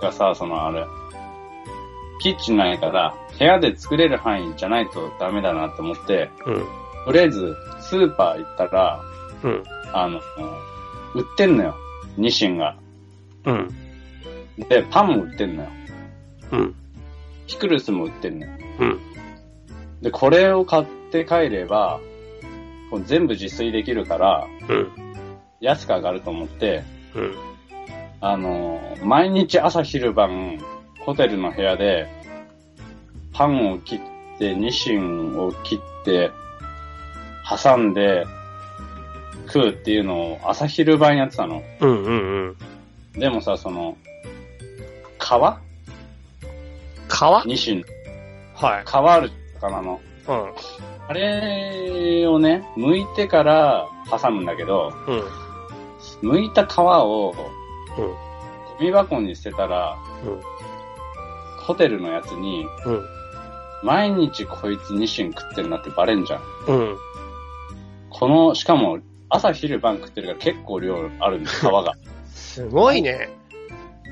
Speaker 2: がさ、その、あれ、キッチンないから、部屋で作れる範囲じゃないとダメだなって思って、
Speaker 1: うん。
Speaker 2: とりあえず、スーパー行ったら、
Speaker 1: うん。
Speaker 2: あの、売ってんのよ。ニシンが。
Speaker 1: うん。
Speaker 2: で、パンも売ってんのよ。
Speaker 1: うん。
Speaker 2: ピクルスも売ってんのよ。
Speaker 1: うん。
Speaker 2: で、これを買って帰れば、全部自炊できるから、
Speaker 1: うん。
Speaker 2: 安く上がると思って、
Speaker 1: うん。
Speaker 2: あの、毎日朝昼晩、ホテルの部屋で、パンを切って、ニシンを切って、挟んで、食うっていうのを朝昼晩やってたの。
Speaker 1: うん。うん。
Speaker 2: でもさ、その、皮？
Speaker 1: 皮？
Speaker 2: ニシン。
Speaker 1: はい。
Speaker 2: 皮ある魚の。
Speaker 1: うん。
Speaker 2: あれをね、剥いてから挟むんだけど、
Speaker 1: うん。
Speaker 2: 剥いた皮を
Speaker 1: うん。
Speaker 2: ゴミ箱に捨てたら、
Speaker 1: うん。
Speaker 2: ホテルのやつに、
Speaker 1: うん。
Speaker 2: 毎日こいつニシン食ってんなってバレんじゃん。
Speaker 1: うん。
Speaker 2: この、しかも、朝昼晩食ってるから結構量あるんです、皮が。
Speaker 1: すごいね。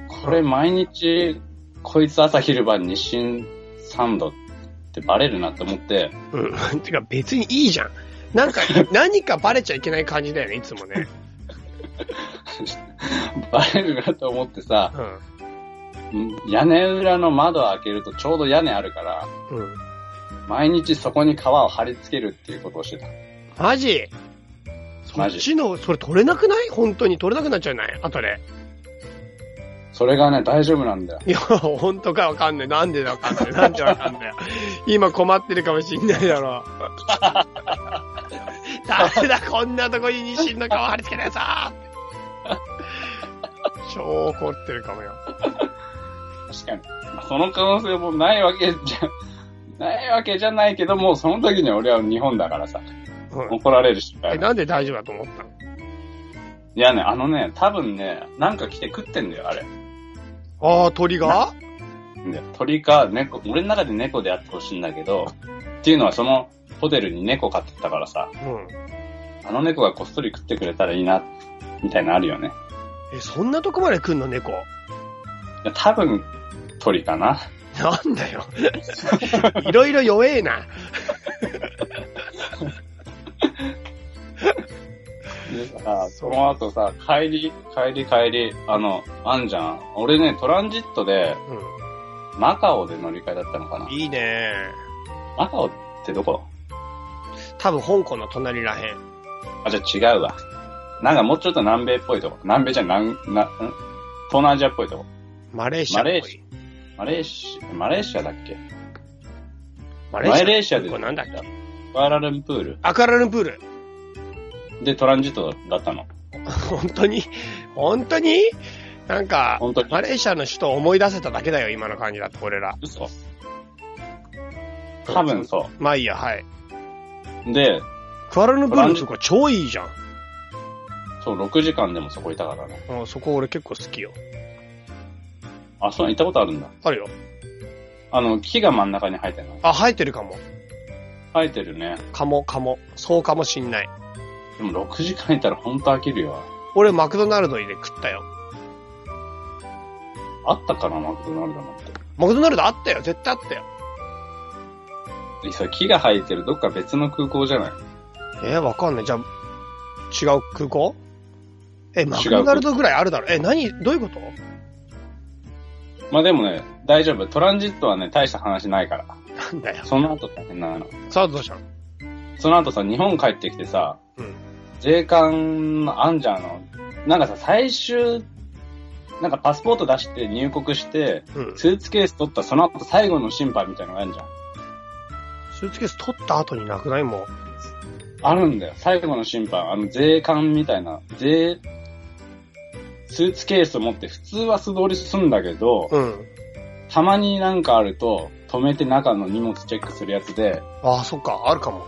Speaker 2: これ毎日、こいつ朝昼晩ニシン3度ってバレるなって思って、
Speaker 1: うん。てか別にいいじゃん。なんか、何かバレちゃいけない感じだよね、いつもね。
Speaker 2: バレるなと思ってさ、
Speaker 1: うん。
Speaker 2: 屋根裏の窓を開けるとちょうど屋根あるから、
Speaker 1: うん。
Speaker 2: 毎日そこに皮を貼り付けるっていうことをしてた。
Speaker 1: マジ？そっちの、それ取れなくない？本当に？取れなくなっちゃうない後で。
Speaker 2: それがね、大丈夫なんだよ。
Speaker 1: いや、本当かわかんない。なんでわかんない。なんでわかんない。今困ってるかもしんないだろう。誰だ、こんなとこにニシンの皮貼り付けたやつは超怒ってるかもよ。
Speaker 2: 確かに。まあその可能性もないわけじゃ、ないわけじゃないけども、その時に俺は日本だからさ、
Speaker 1: うん、
Speaker 2: 怒られるし。
Speaker 1: え、なんで大丈夫だと思ったの？
Speaker 2: いやね、あのね、多分ね、なんか来て食ってんだよ、あれ。
Speaker 1: ああ、鳥が？
Speaker 2: で鳥か猫、俺の中で猫であってほしいんだけど、っていうのはそのホテルに猫飼ってたからさ、
Speaker 1: うん。
Speaker 2: あの猫がこっそり食ってくれたらいいな、みたいなのあるよね。
Speaker 1: え、そんなとこまで来んの、猫？
Speaker 2: いや多分、鳥かな。
Speaker 1: なんだよ。いろいろ弱えな。
Speaker 2: でさ、その後さ、帰り、帰り帰り、あの、あんじゃん。俺ね、トランジットで、
Speaker 1: う。
Speaker 2: マカオで乗り換えだったのかなん
Speaker 1: いいね。
Speaker 2: マカオってどこ？
Speaker 1: 多分香港の隣らへん。
Speaker 2: あ、じゃあ違うわ。なんかもうちょっと南米っぽいとこ。南米じゃなん、な、ん？東南アジアっぽいとこ。
Speaker 1: マレーシアっぽい。
Speaker 2: マレーシア、マレーシアだっけ？
Speaker 1: マ
Speaker 2: マレーシアで
Speaker 1: これなんだっけ？
Speaker 2: クアラルンプール
Speaker 1: アクアラルンプール。
Speaker 2: でトランジットだったの。
Speaker 1: 本当に？本当に？なんか、マレーシアの首都を思い出せただけだよ、今の感じだと、俺ら。
Speaker 2: 嘘多分そ
Speaker 1: まあいいや、はい。
Speaker 2: う。で、
Speaker 1: クアラルンプールのとこ超いいじゃん。
Speaker 2: そう、6時間でもそこいたからね。
Speaker 1: うん、そこ俺結構好きよ。
Speaker 2: あ、そう、行ったことあるんだ。
Speaker 1: あるよ。
Speaker 2: あの、木が真ん中に生えてるの。
Speaker 1: あ、生えてるかも。
Speaker 2: 生えてるね。
Speaker 1: かも、かも。そうかもしんない。
Speaker 2: でも6時間いたらほんと飽きるよ。
Speaker 1: 俺マクドナルドで食ったよ。
Speaker 2: あったかな、マクドナルドなんて。
Speaker 1: マクドナルドあったよ。絶対あったよ。
Speaker 2: えそれ木が生えてるどっか別の空港じゃない？
Speaker 1: えー、わかんない。じゃあ、違う空港？え、マクドナルドぐらいあるだろ？え、何？どういうこと？
Speaker 2: まあでもね、大丈夫。トランジットはね、大した話ないから。
Speaker 1: なんだよ。
Speaker 2: その後大変なの。
Speaker 1: さあ、どうしたの？
Speaker 2: その後さ、日本帰ってきてさ、
Speaker 1: うん。
Speaker 2: 税関のあんじゃんあの、なんかさ、最終、なんかパスポート出して入国して、
Speaker 1: うん。
Speaker 2: スーツケース取ったその後最後の審判みたいなのがあるじゃん。
Speaker 1: スーツケース取った後になくない？もん。
Speaker 2: あるんだよ。最後の審判。あの、税関みたいな、税、スーツケースを持って普通は素通りするんだけど、
Speaker 1: うん。
Speaker 2: たまになんかあると、止めて中の荷物チェックするやつで、
Speaker 1: ああ、そっか、あるかも。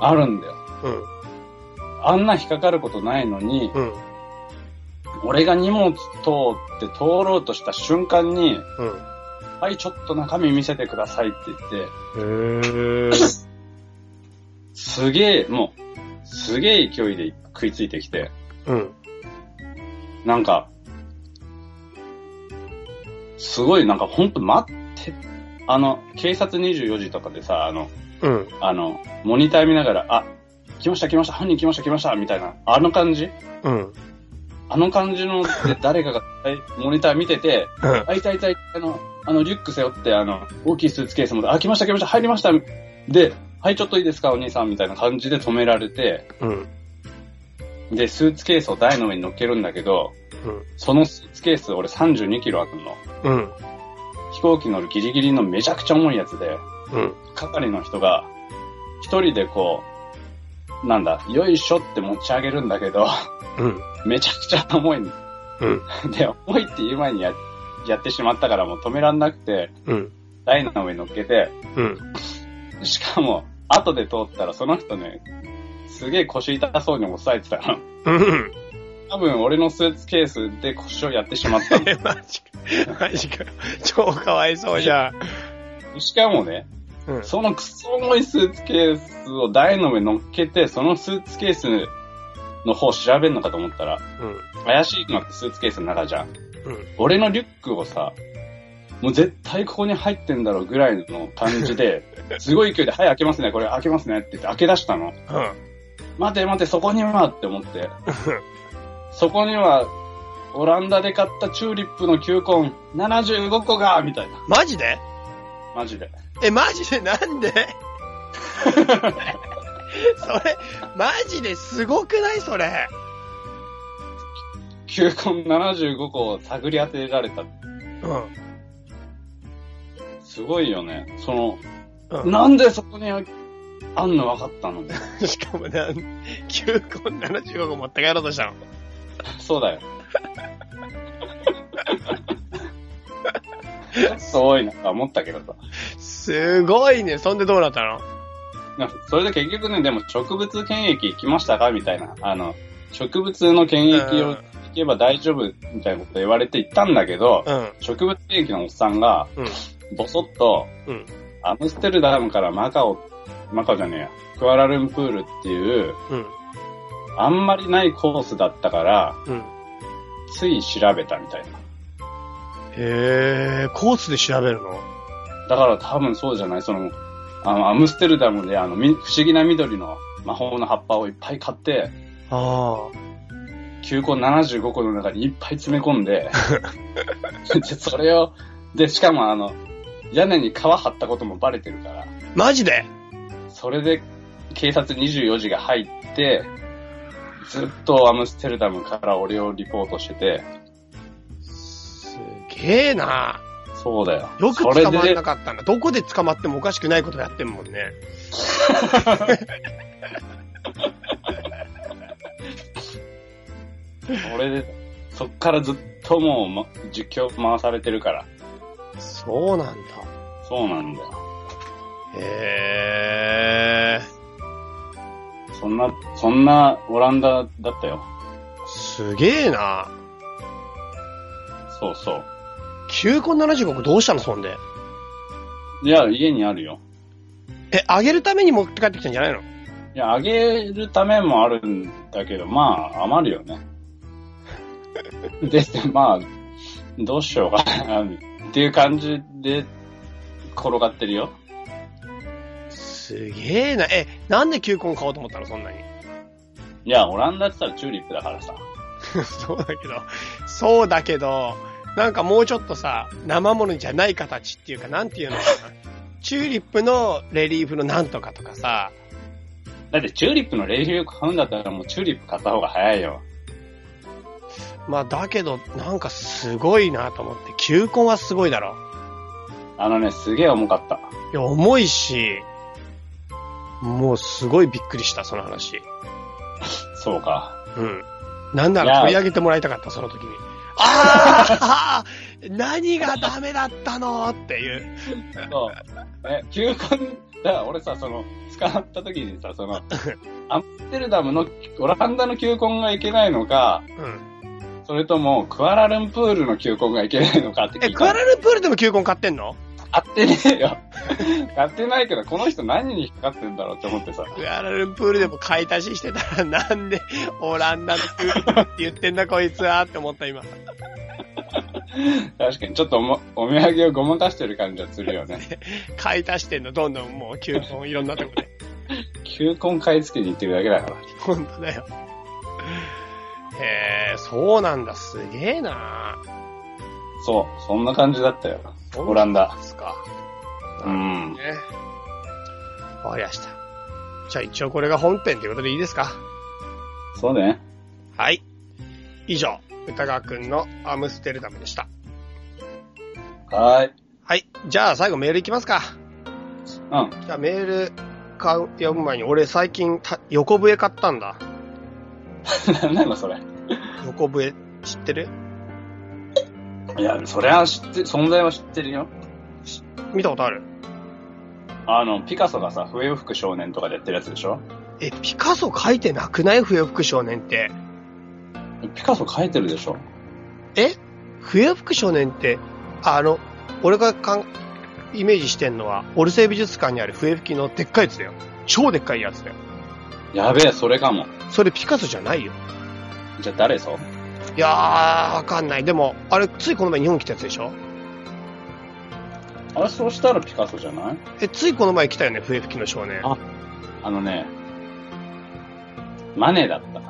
Speaker 2: あるんだよ。
Speaker 1: うん。
Speaker 2: あんな引っかかることないのに、
Speaker 1: うん。
Speaker 2: 俺が荷物通って通ろうとした瞬間に、
Speaker 1: うん。
Speaker 2: はい、ちょっと中身見せてくださいって言って、
Speaker 1: へえ。
Speaker 2: すげえ、もう、すげえ勢いで食いついてきて、
Speaker 1: うん。
Speaker 2: なんか、すごいなんかほんと待って、あの、警察24時とかでさ、あの、
Speaker 1: うん。
Speaker 2: あの、モニター見ながら、あ、来ました来ました、犯人来ました来ました、みたいな、あの感じ？
Speaker 1: うん。
Speaker 2: あの感じので誰かがモニター見てて、
Speaker 1: うん。
Speaker 2: あ、いたいたいた、あの、あの、リュック背負って、あの、大きいスーツケース持って、あ、来ました来ました、入りました。で、はい、ちょっといいですか、お兄さん、みたいな感じで止められて、
Speaker 1: うん。
Speaker 2: で、スーツケースを台の上に乗っけるんだけど、そのスーツケース、俺32キロあるの。
Speaker 1: うん。うん。
Speaker 2: 飛行機乗るギリギリのめちゃくちゃ重いやつで、
Speaker 1: うん。
Speaker 2: 係の人が、一人でこう、なんだ、よいしょって持ち上げるんだけど、
Speaker 1: うん。
Speaker 2: めちゃくちゃ重いの。
Speaker 1: うん。
Speaker 2: で、重いって言う前にややってしまったからもう止めらんなくて、
Speaker 1: うん。
Speaker 2: 台の上に乗っけて、
Speaker 1: うん。
Speaker 2: しかも、後で通ったらその人ね、すげえ腰痛そうに押さえてたの。
Speaker 1: うん。
Speaker 2: 多分俺のスーツケースで腰をやってしまった
Speaker 1: え、マジか。マジか。超かわいそうじゃん。
Speaker 2: の。しかもね、
Speaker 1: うん。
Speaker 2: そのクソ重いスーツケースを台の上に乗っけて、そのスーツケースの方調べるのかと思ったら、
Speaker 1: うん。
Speaker 2: 怪しいのってスーツケースの中じゃん。
Speaker 1: うん。
Speaker 2: 俺のリュックをさ、もう絶対ここに入ってんだろうぐらいの感じで、すごい勢いで、はい、開けますね、これ開けますねって言って開け出したの。
Speaker 1: うん。
Speaker 2: 待て待て、そこにはって思って。そこには、オランダで買ったチューリップの球根75個がみたいな。
Speaker 1: マジで？
Speaker 2: マジで。
Speaker 1: え、マジで？なんで？それ、マジですごくない？それ。
Speaker 2: 球根75個を探り当てられた。
Speaker 1: う
Speaker 2: すごいよね。その、
Speaker 1: ん。うん。
Speaker 2: なんでそこにあんの分かったの？
Speaker 1: しかもね、球根75個持って帰ろうとしたの。
Speaker 2: そうだよ。すごいなと思ったけどさ。
Speaker 1: すごいね。そんでどうなったの？
Speaker 2: なそれで結局ね、でも植物検疫行きましたかみたいな。あの、植物の検疫を行けば大丈夫みたいなこと言われて行ったんだけど、
Speaker 1: うん。
Speaker 2: 植物検疫のおっさんが、
Speaker 1: うん。
Speaker 2: ボソッと、
Speaker 1: うん。
Speaker 2: アムステルダムからマカオ、マカオじゃねえや、クアラルンプールっていう、
Speaker 1: うん。
Speaker 2: あんまりないコースだったから、
Speaker 1: うん。
Speaker 2: つい調べたみたいな。
Speaker 1: へえ、コースで調べるの？
Speaker 2: だから多分そうじゃない？その、あの、アムステルダムであの、み不思議な緑の魔法の葉っぱをいっぱい買って、
Speaker 1: あ
Speaker 2: 球根75個の中にいっぱい詰め込んで、でそれを、で、しかもあの、屋根に皮張ったこともバレてるから、
Speaker 1: あ。マジで？
Speaker 2: それで警察24時が入って、ずっとアムステルダムから俺をリポートしてて、
Speaker 1: すげえな。
Speaker 2: そうだよ。
Speaker 1: よく捕まんな、かったんだ。どこで捕まってもおかしくないことやってんもんね。
Speaker 2: それで、そっからずっともう、ま、実況回されてるから、
Speaker 1: そうなんだ。
Speaker 2: そうなんだよ。
Speaker 1: へえ。
Speaker 2: そんな、そんなオランダだったよ。
Speaker 1: すげえな。
Speaker 2: そうそう。
Speaker 1: 球根75個どうしたのそんで。
Speaker 2: いや、家にあるよ。
Speaker 1: え、あげるために持って帰ってきたんじゃないの？
Speaker 2: いや、あげるためもあるんだけど、まあ、余るよね。で、まあ、どうしようかな、っていう感じで転がってるよ。
Speaker 1: すすげえな。え、なんで球根買おうと思ったの？そんなに。
Speaker 2: いや、オランダって言ったらチューリップだからさ。
Speaker 1: そうだけど、そうだけど、なんかもうちょっとさ、生物じゃない形っていうか、なんていうのかな。チューリップのレリーフのなんとかとかさ、
Speaker 2: だってチューリップのレイリュー買うんだったらもうチューリップ買った方が早いよ。
Speaker 1: まあだけど、なんかすごいなと思って、球根はすごいだろ。
Speaker 2: あのね、すげえ重かった。
Speaker 1: いや、重いし、もうすごいびっくりした、その話。
Speaker 2: そうか。
Speaker 1: うん。なんなら取り上げてもらいたかった、その時に。ああ 何がダメだったの？っていう。
Speaker 2: そう。え、球根、だから俺さ、その、使った時にさ、その、アムステルダムの、オランダの球根がいけないのか、
Speaker 1: うん。
Speaker 2: それとも、クアラルンプールの球根がいけないのかって聞
Speaker 1: え。クアラルンプールでも球根買ってんの？
Speaker 2: 買ってねえよ。買ってないけど、この人何に引っかかってんだろうって思ってさ。
Speaker 1: クアラルンプールでも買い足ししてたら、なんでオランダの球根って言ってんだこいつはって思った今。
Speaker 2: 確かに、ちょっとおもお土産をごまかしてる感じはするよね。
Speaker 1: 買い足してんの、どんどんもう球根いろんなとこで。
Speaker 2: 球根買い付けに行ってるだけだから。
Speaker 1: ほんとだよ。へえ、そうなんだ、すげえな
Speaker 2: そう、そんな感じだったよ。オランダ。
Speaker 1: ですか。
Speaker 2: うん。
Speaker 1: ね。わかりました。じゃあ一応これが本編ということでいいですか？
Speaker 2: そうね。
Speaker 1: はい。以上、歌川くんのアムステルダムでした。
Speaker 2: はーい。
Speaker 1: はい。じゃあ最後メールいきますか。
Speaker 2: うん。
Speaker 1: じゃあメール買う、読む前に俺最近た横笛買ったんだ。
Speaker 2: 何なのそれ。
Speaker 1: 横笛知ってる？
Speaker 2: いや、それは知って、存在は知ってるよ。
Speaker 1: 見たことある？
Speaker 2: あの、ピカソがさ、笛を吹く少年とかでやってるやつでしょ？
Speaker 1: え、ピカソ書いてなくない？笛を吹く少年って。
Speaker 2: ピカソ描いてるでしょ？
Speaker 1: え？笛を吹く少年って、あの、俺がかん、イメージしてんのは、オルセイ美術館にある笛吹きのでっかいやつだよ。超でっかいやつだよ。
Speaker 2: やべえ、それかも。
Speaker 1: それピカソじゃないよ。
Speaker 2: じゃあ誰そ？う
Speaker 1: いやー、わかんない。でも、あれ、ついこの前日本来たやつでしょ？
Speaker 2: あれ、そうしたらピカソじゃない？
Speaker 1: え、ついこの前来たよね、笛吹きの少年。
Speaker 2: ああのね、マネーだった。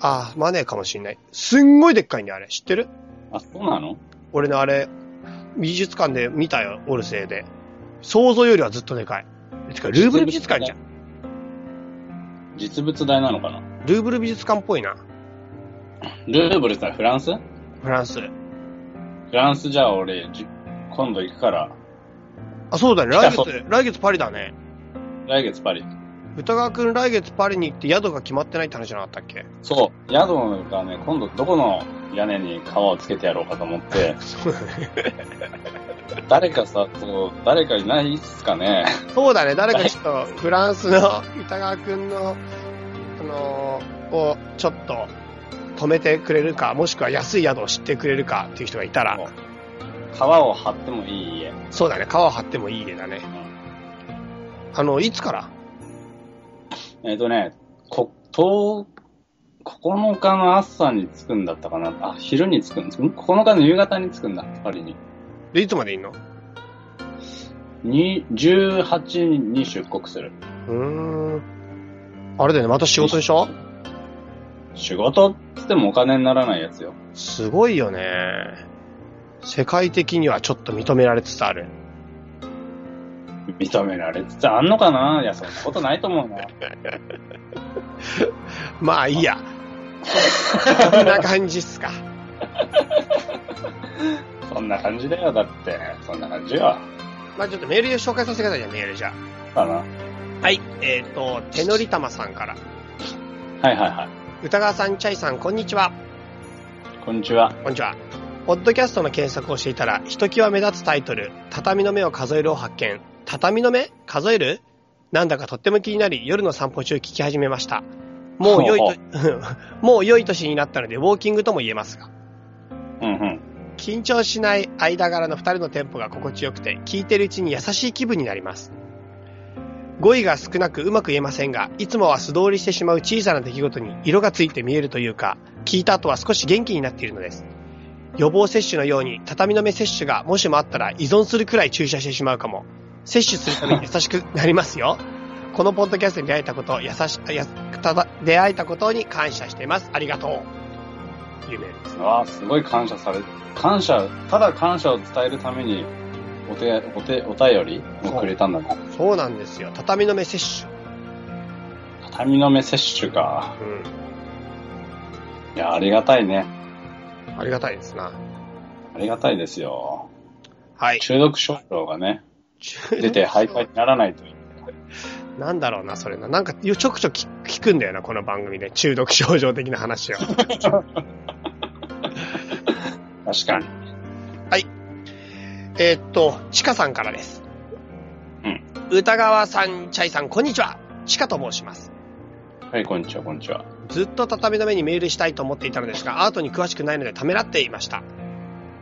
Speaker 1: あー、マネーかもしんない。すんごいでっかいんだよ、あれ。知ってる？
Speaker 2: あ、そうなの？
Speaker 1: 俺のあれ、美術館で見たよ、オルセイで。想像よりはずっとでかい。てか、ルーブル美術館じゃん。
Speaker 2: 実物大なのかな？
Speaker 1: ルーブル美術館っぽいな。
Speaker 2: ルーブルってのはフランス？フ
Speaker 1: フランス。
Speaker 2: ランスじゃあ俺、じ今度行くから、
Speaker 1: あ、そうだね。来月、来月パリだね。
Speaker 2: 来月パリ。
Speaker 1: 歌川くん来月パリに行って宿が決まってないって話じゃなかったっけ？
Speaker 2: そう、宿がね、今度どこの屋根に革をつけてやろうかと思って、
Speaker 1: そうだね。
Speaker 2: 誰かさ、そう、誰かいないっすかね？
Speaker 1: そうだね。誰かちょっと、フランスの歌川くんの、あのーを、ちょっと、止めてくれるか、もしくは安い宿を知ってくれるかっていう人がいたら、
Speaker 2: 革を張ってもいい家。
Speaker 1: そうだね。皮を張ってもいい家だね。あの、いつから？
Speaker 2: えっ、とね、こ、10 9日の朝に着くんだったかなあ、昼に着くんです。ん ?9 日の夕方に着くんだ、パリに。
Speaker 1: で、いつまでいんの？
Speaker 2: に、18に出国する。
Speaker 1: うーん。あれだよね。また仕事でしょ？
Speaker 2: 仕事っつってもお金にならないやつよ。
Speaker 1: すごいよね。世界的にはちょっと認められつつある。
Speaker 2: 認められつつあんのかな？いや、そんなことないと思うな。
Speaker 1: まあいいや。こんな感じっすか。
Speaker 2: そんな感じだよ、だって。そんな感じよ。
Speaker 1: まあちょっとメールで紹介させてくださいメールじゃ
Speaker 2: かな。
Speaker 1: あ。はい。えっ、と、手乗りたまさんから。
Speaker 2: はいはいはい。
Speaker 1: 歌川さん、チャイさん、こんにちは。
Speaker 2: こんにちは。
Speaker 1: こんにちは。ポッドキャストの検索をしていたら、ひときわ目立つタイトル、畳の目を数えるを発見。畳の目？数える？なんだかとっても気になり、夜の散歩中聞き始めました。もう良い
Speaker 2: ほ
Speaker 1: と、もう良い年になったので、ウォーキングとも言えますが。
Speaker 2: うんうん。
Speaker 1: 緊張しない間柄の二人のテンポが心地よくて、聞いてるうちに優しい気分になります。語彙が少なくうまく言えませんが、いつもは素通りしてしまう小さな出来事に色がついて見えるというか、聞いた後は少し元気になっているのです。予防接種のように、畳の目接種がもしもあったら依存するくらい注射してしまうかも。接種するために優しくなりますよ。このポッドキャストに出会えたこと、優し、やただ、出会えたことに感謝しています。ありがとう。有名です。
Speaker 2: ああ、すごい感謝され、感謝、ただ感謝を伝えるために、お手、お手、お便りをくれたんだね。
Speaker 1: そうなんですよ。畳の目摂
Speaker 2: 畳の目摂取か。
Speaker 1: 取。うん。
Speaker 2: いや、ありがたいね。
Speaker 1: ありがたいですな。
Speaker 2: ありがたいですよ。
Speaker 1: はい。
Speaker 2: 中毒症状がね、出て徘徊にならないといい。
Speaker 1: なんだろうな、それな。なんか、ちょくちょく聞聞くんだよな、この番組で。中毒症状的な話を。
Speaker 2: 確かに。
Speaker 1: えーっと、ちかさんからです。
Speaker 2: うん。
Speaker 1: 歌川さん、チャイさん、こんにちは。ちかと申します。
Speaker 2: はい、こんにちは、こんにちは。
Speaker 1: ずっと畳の目にメールしたいと思っていたのですが、アートに詳しくないのでためらっていました。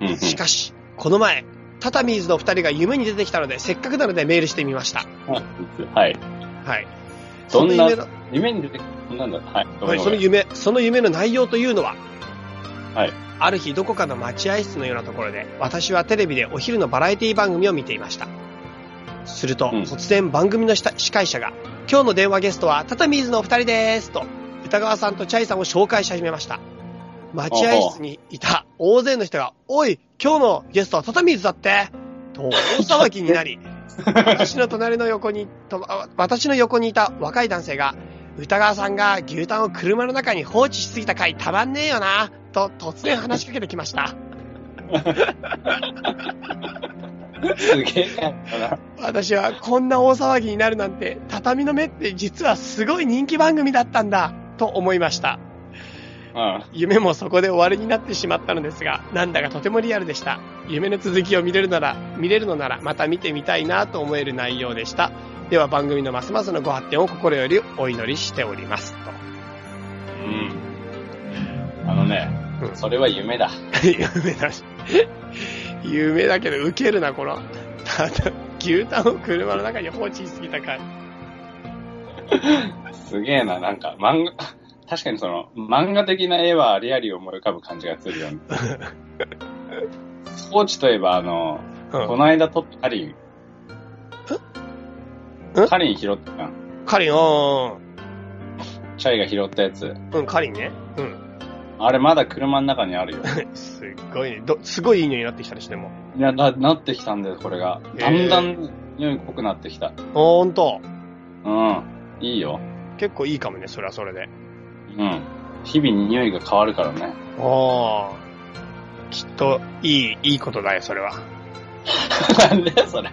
Speaker 2: うん、うん。
Speaker 1: しかし、この前、タタミーズの二人が夢に出てきたので、せっかくなのでメールしてみました。
Speaker 2: はい。
Speaker 1: はい。
Speaker 2: どんな
Speaker 1: 夢
Speaker 2: に出てくる、なんだはい。
Speaker 1: はい、その夢、その夢の内容というのは、
Speaker 2: はい。
Speaker 1: ある日どこかの待合室のようなところで、私はテレビでお昼のバラエティ番組を見ていました。すると、
Speaker 2: うん
Speaker 1: 突然番組の下司会者が、今日の電話ゲストはタタミーズのお二人ですと、歌川さんとチャイさんを紹介し始めました。待合室にいた大勢の人が、おい、今日のゲストはタタミーズだってと、大騒ぎになり、私の隣の横に、とあ私の横にいた若い男性が、歌川さんが牛タンを車の中に放置しすぎた回たまんねえよな、と突然話しかけてきました。
Speaker 2: すげえな。
Speaker 1: 私はこんな大騒ぎになるなんて、畳の目って実はすごい人気番組だったんだ、と思いました。
Speaker 2: うん。
Speaker 1: 夢もそこで終わりになってしまったのですが、なんだかとてもリアルでした。夢の続きを見れるなら、見れるのなら、また見てみたいなと思える内容でした。では番組のますますのご発展を心よりお祈りしております。
Speaker 2: うん。それは夢だ。
Speaker 1: と。夢だし。夢だけどウケるな、この。ただ、牛タンを車の中に放置しすぎた回。
Speaker 2: すげえな、なんか、漫画、確かにその、漫画的な絵はありあり思い浮かぶ感じがするよね。スポーツといえば、あの、
Speaker 1: うん
Speaker 2: この間撮ったカリン。
Speaker 1: ん
Speaker 2: カリン拾ったな。
Speaker 1: カリン、うん、
Speaker 2: チャイが拾ったやつ。
Speaker 1: うん、カリンね。うん。
Speaker 2: あれまだ車の中にあるよ。
Speaker 1: すっごいね。ど、すごいいい匂いになってきたりしても。
Speaker 2: いや、な、なってきたんだよ、これが。だんだん匂い濃くなってきた。
Speaker 1: ほんと。
Speaker 2: うん。いいよ。
Speaker 1: 結構いいかもね、それはそれで。
Speaker 2: うん。日々匂いが変わるからね。
Speaker 1: ああ。きっと、いい、いいことだよ、それは。
Speaker 2: なんでそれ。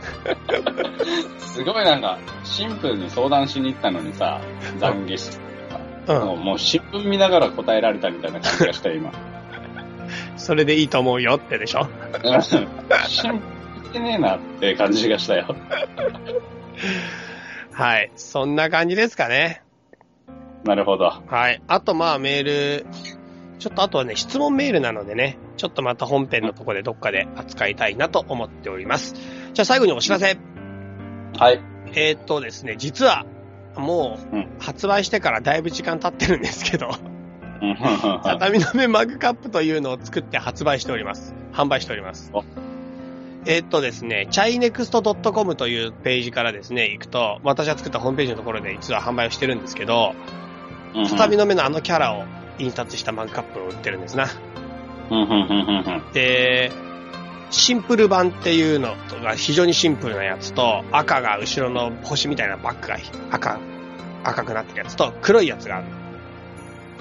Speaker 2: すごいなんか、シンプルに相談しに行ったのにさ、懺悔し。もう、もう新聞見ながら答えられたみたいな感じがしたよ、今。
Speaker 1: それでいいと思うよってでしょ
Speaker 2: うん 新聞見てねえなって感じがしたよ。
Speaker 1: はい。そんな感じですかね。
Speaker 2: なるほど。
Speaker 1: はい。あとまあメール、ちょっとあとはね、質問メールなのでね、ちょっとまた本編のとこでどっかで扱いたいなと思っております。じゃあ最後にお知らせ。
Speaker 2: はい。
Speaker 1: えーっとですね、実は、も
Speaker 2: う
Speaker 1: う、発売してからだいぶ時間経ってるんですけど、
Speaker 2: うん。
Speaker 1: 畳の目マグカップというのを作って発売しております。販売しております。
Speaker 2: お。
Speaker 1: えーっとですね、chinext.com というページからですね、行くと、私が作ったホームページのところで実は販売をしてるんですけど、
Speaker 2: うん。
Speaker 1: 畳の目のあのキャラを印刷したマグカップを売ってるんですな。で、シンプル版っていうのが非常にシンプルなやつと、赤が後ろの星みたいなバッグが赤、赤くなってるやつと、黒いやつがある。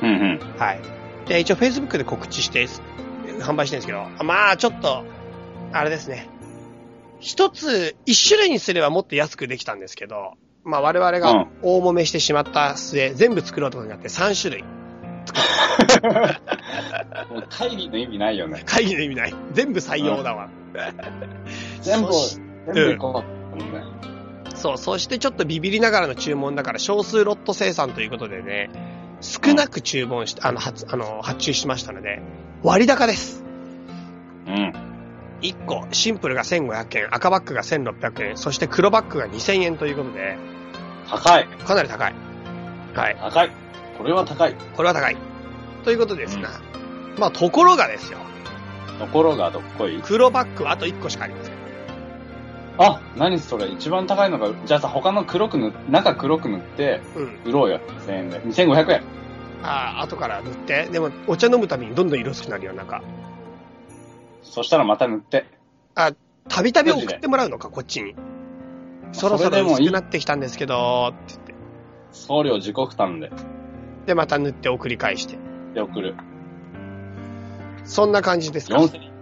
Speaker 2: うんうん
Speaker 1: はい。で、一応 Facebook で告知して販売してるんですけど、まあちょっと、あれですね。一つ、一種類にすればもっと安くできたんですけど、まあ我々が
Speaker 2: うん
Speaker 1: 大揉めしてしまった末、全部作ろうとになって3種類。
Speaker 2: もう会議の意味ないよね。
Speaker 1: 会議の意味ない。全部採用だわ。
Speaker 2: 全部全部行こう。うんね
Speaker 1: そう、そしてちょっとビビりながらの注文だから少数ロット生産ということでね、少なく注文して、あの、発、あの、発注しましたので、割高です。
Speaker 2: うん。
Speaker 1: 1個、シンプルが1500円、赤バッグが1600円、そして黒バッグが2000円ということで、
Speaker 2: 高い。
Speaker 1: かなり高い。はい。
Speaker 2: 高い。これは高い。
Speaker 1: これは高い。ということですが、まあ、ところがですよ、
Speaker 2: ところがどっこい？
Speaker 1: 黒バッグはあと1個しかありません。
Speaker 2: あ、何それ？一番高いのが、じゃあさ、他の黒く塗っ、中黒く塗って、
Speaker 1: うん。
Speaker 2: 売ろうよ。1000円で。2500円。
Speaker 1: ああ、後から塗って。でも、お茶飲むたびにどんどん色薄くなるよ、なんか。
Speaker 2: そしたらまた塗って。
Speaker 1: たびたび送ってもらうのか、こっちに。そろそろ薄くなってきたんですけど、って言って。
Speaker 2: 送料自己負担で。
Speaker 1: で、また塗って送り返して。
Speaker 2: で送る。
Speaker 1: そんな感じですか
Speaker 2: ？4000円。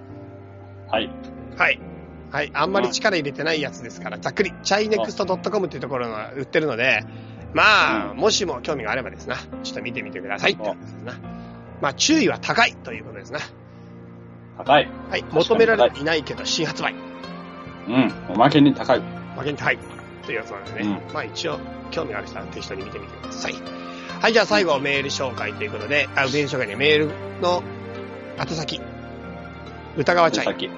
Speaker 2: はい。
Speaker 1: はい。はい。あんまり力入れてないやつですから、ざっくり、チャイネクスト .com っていうところが売ってるので、まあ、
Speaker 2: うん
Speaker 1: もしも興味があればですな、ちょっと見てみてくださいってことですな。まあ、注意は高いということですな。
Speaker 2: 高い。
Speaker 1: はい。求められていないけど、新発売。
Speaker 2: うん。おまけに高い。
Speaker 1: 負けに高い。というやつなんですね。
Speaker 2: う
Speaker 1: まあ、一応、興味がある人は適当に見てみてください。はい。じゃあ最後、メール紹介ということで、あ、メール紹介ね、メールの後先。歌川チャイ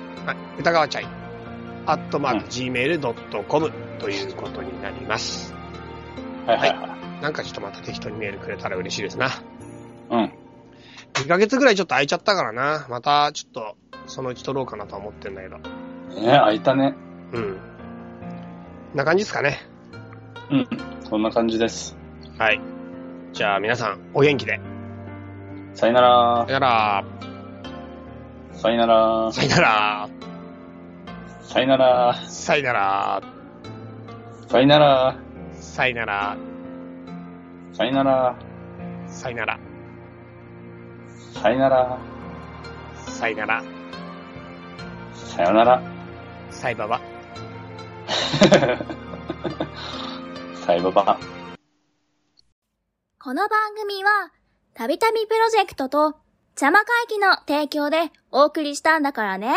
Speaker 1: 歌川チャイ、アットマーク gmail.com ということになります。
Speaker 2: はいはいはい。
Speaker 1: なんかちょっとまた適当にメールくれたら嬉しいですな。
Speaker 2: うん。
Speaker 1: 2ヶ月ぐらいちょっと空いちゃったからな。またちょっと、そのうち撮ろうかなとは思ってんだけど。
Speaker 2: ね開いたね。
Speaker 1: うん。こんな感じですかね。
Speaker 2: うん。そんな感じです。
Speaker 1: はい。じゃあ皆さん、お元気で。
Speaker 2: さよなら
Speaker 1: さ。よなら。
Speaker 2: さよなら。
Speaker 1: さよなら。
Speaker 2: さよなら。
Speaker 1: さよなら。
Speaker 2: さよなら。
Speaker 1: さよなら。
Speaker 2: さよなら。
Speaker 1: さよなら。
Speaker 2: さよなら。
Speaker 1: さよなら。
Speaker 2: さよなら。
Speaker 1: さいばば。
Speaker 2: さよばば。
Speaker 3: この番組は、たびたびプロジェクトと、邪魔会議の提供でお送りしたんだからね。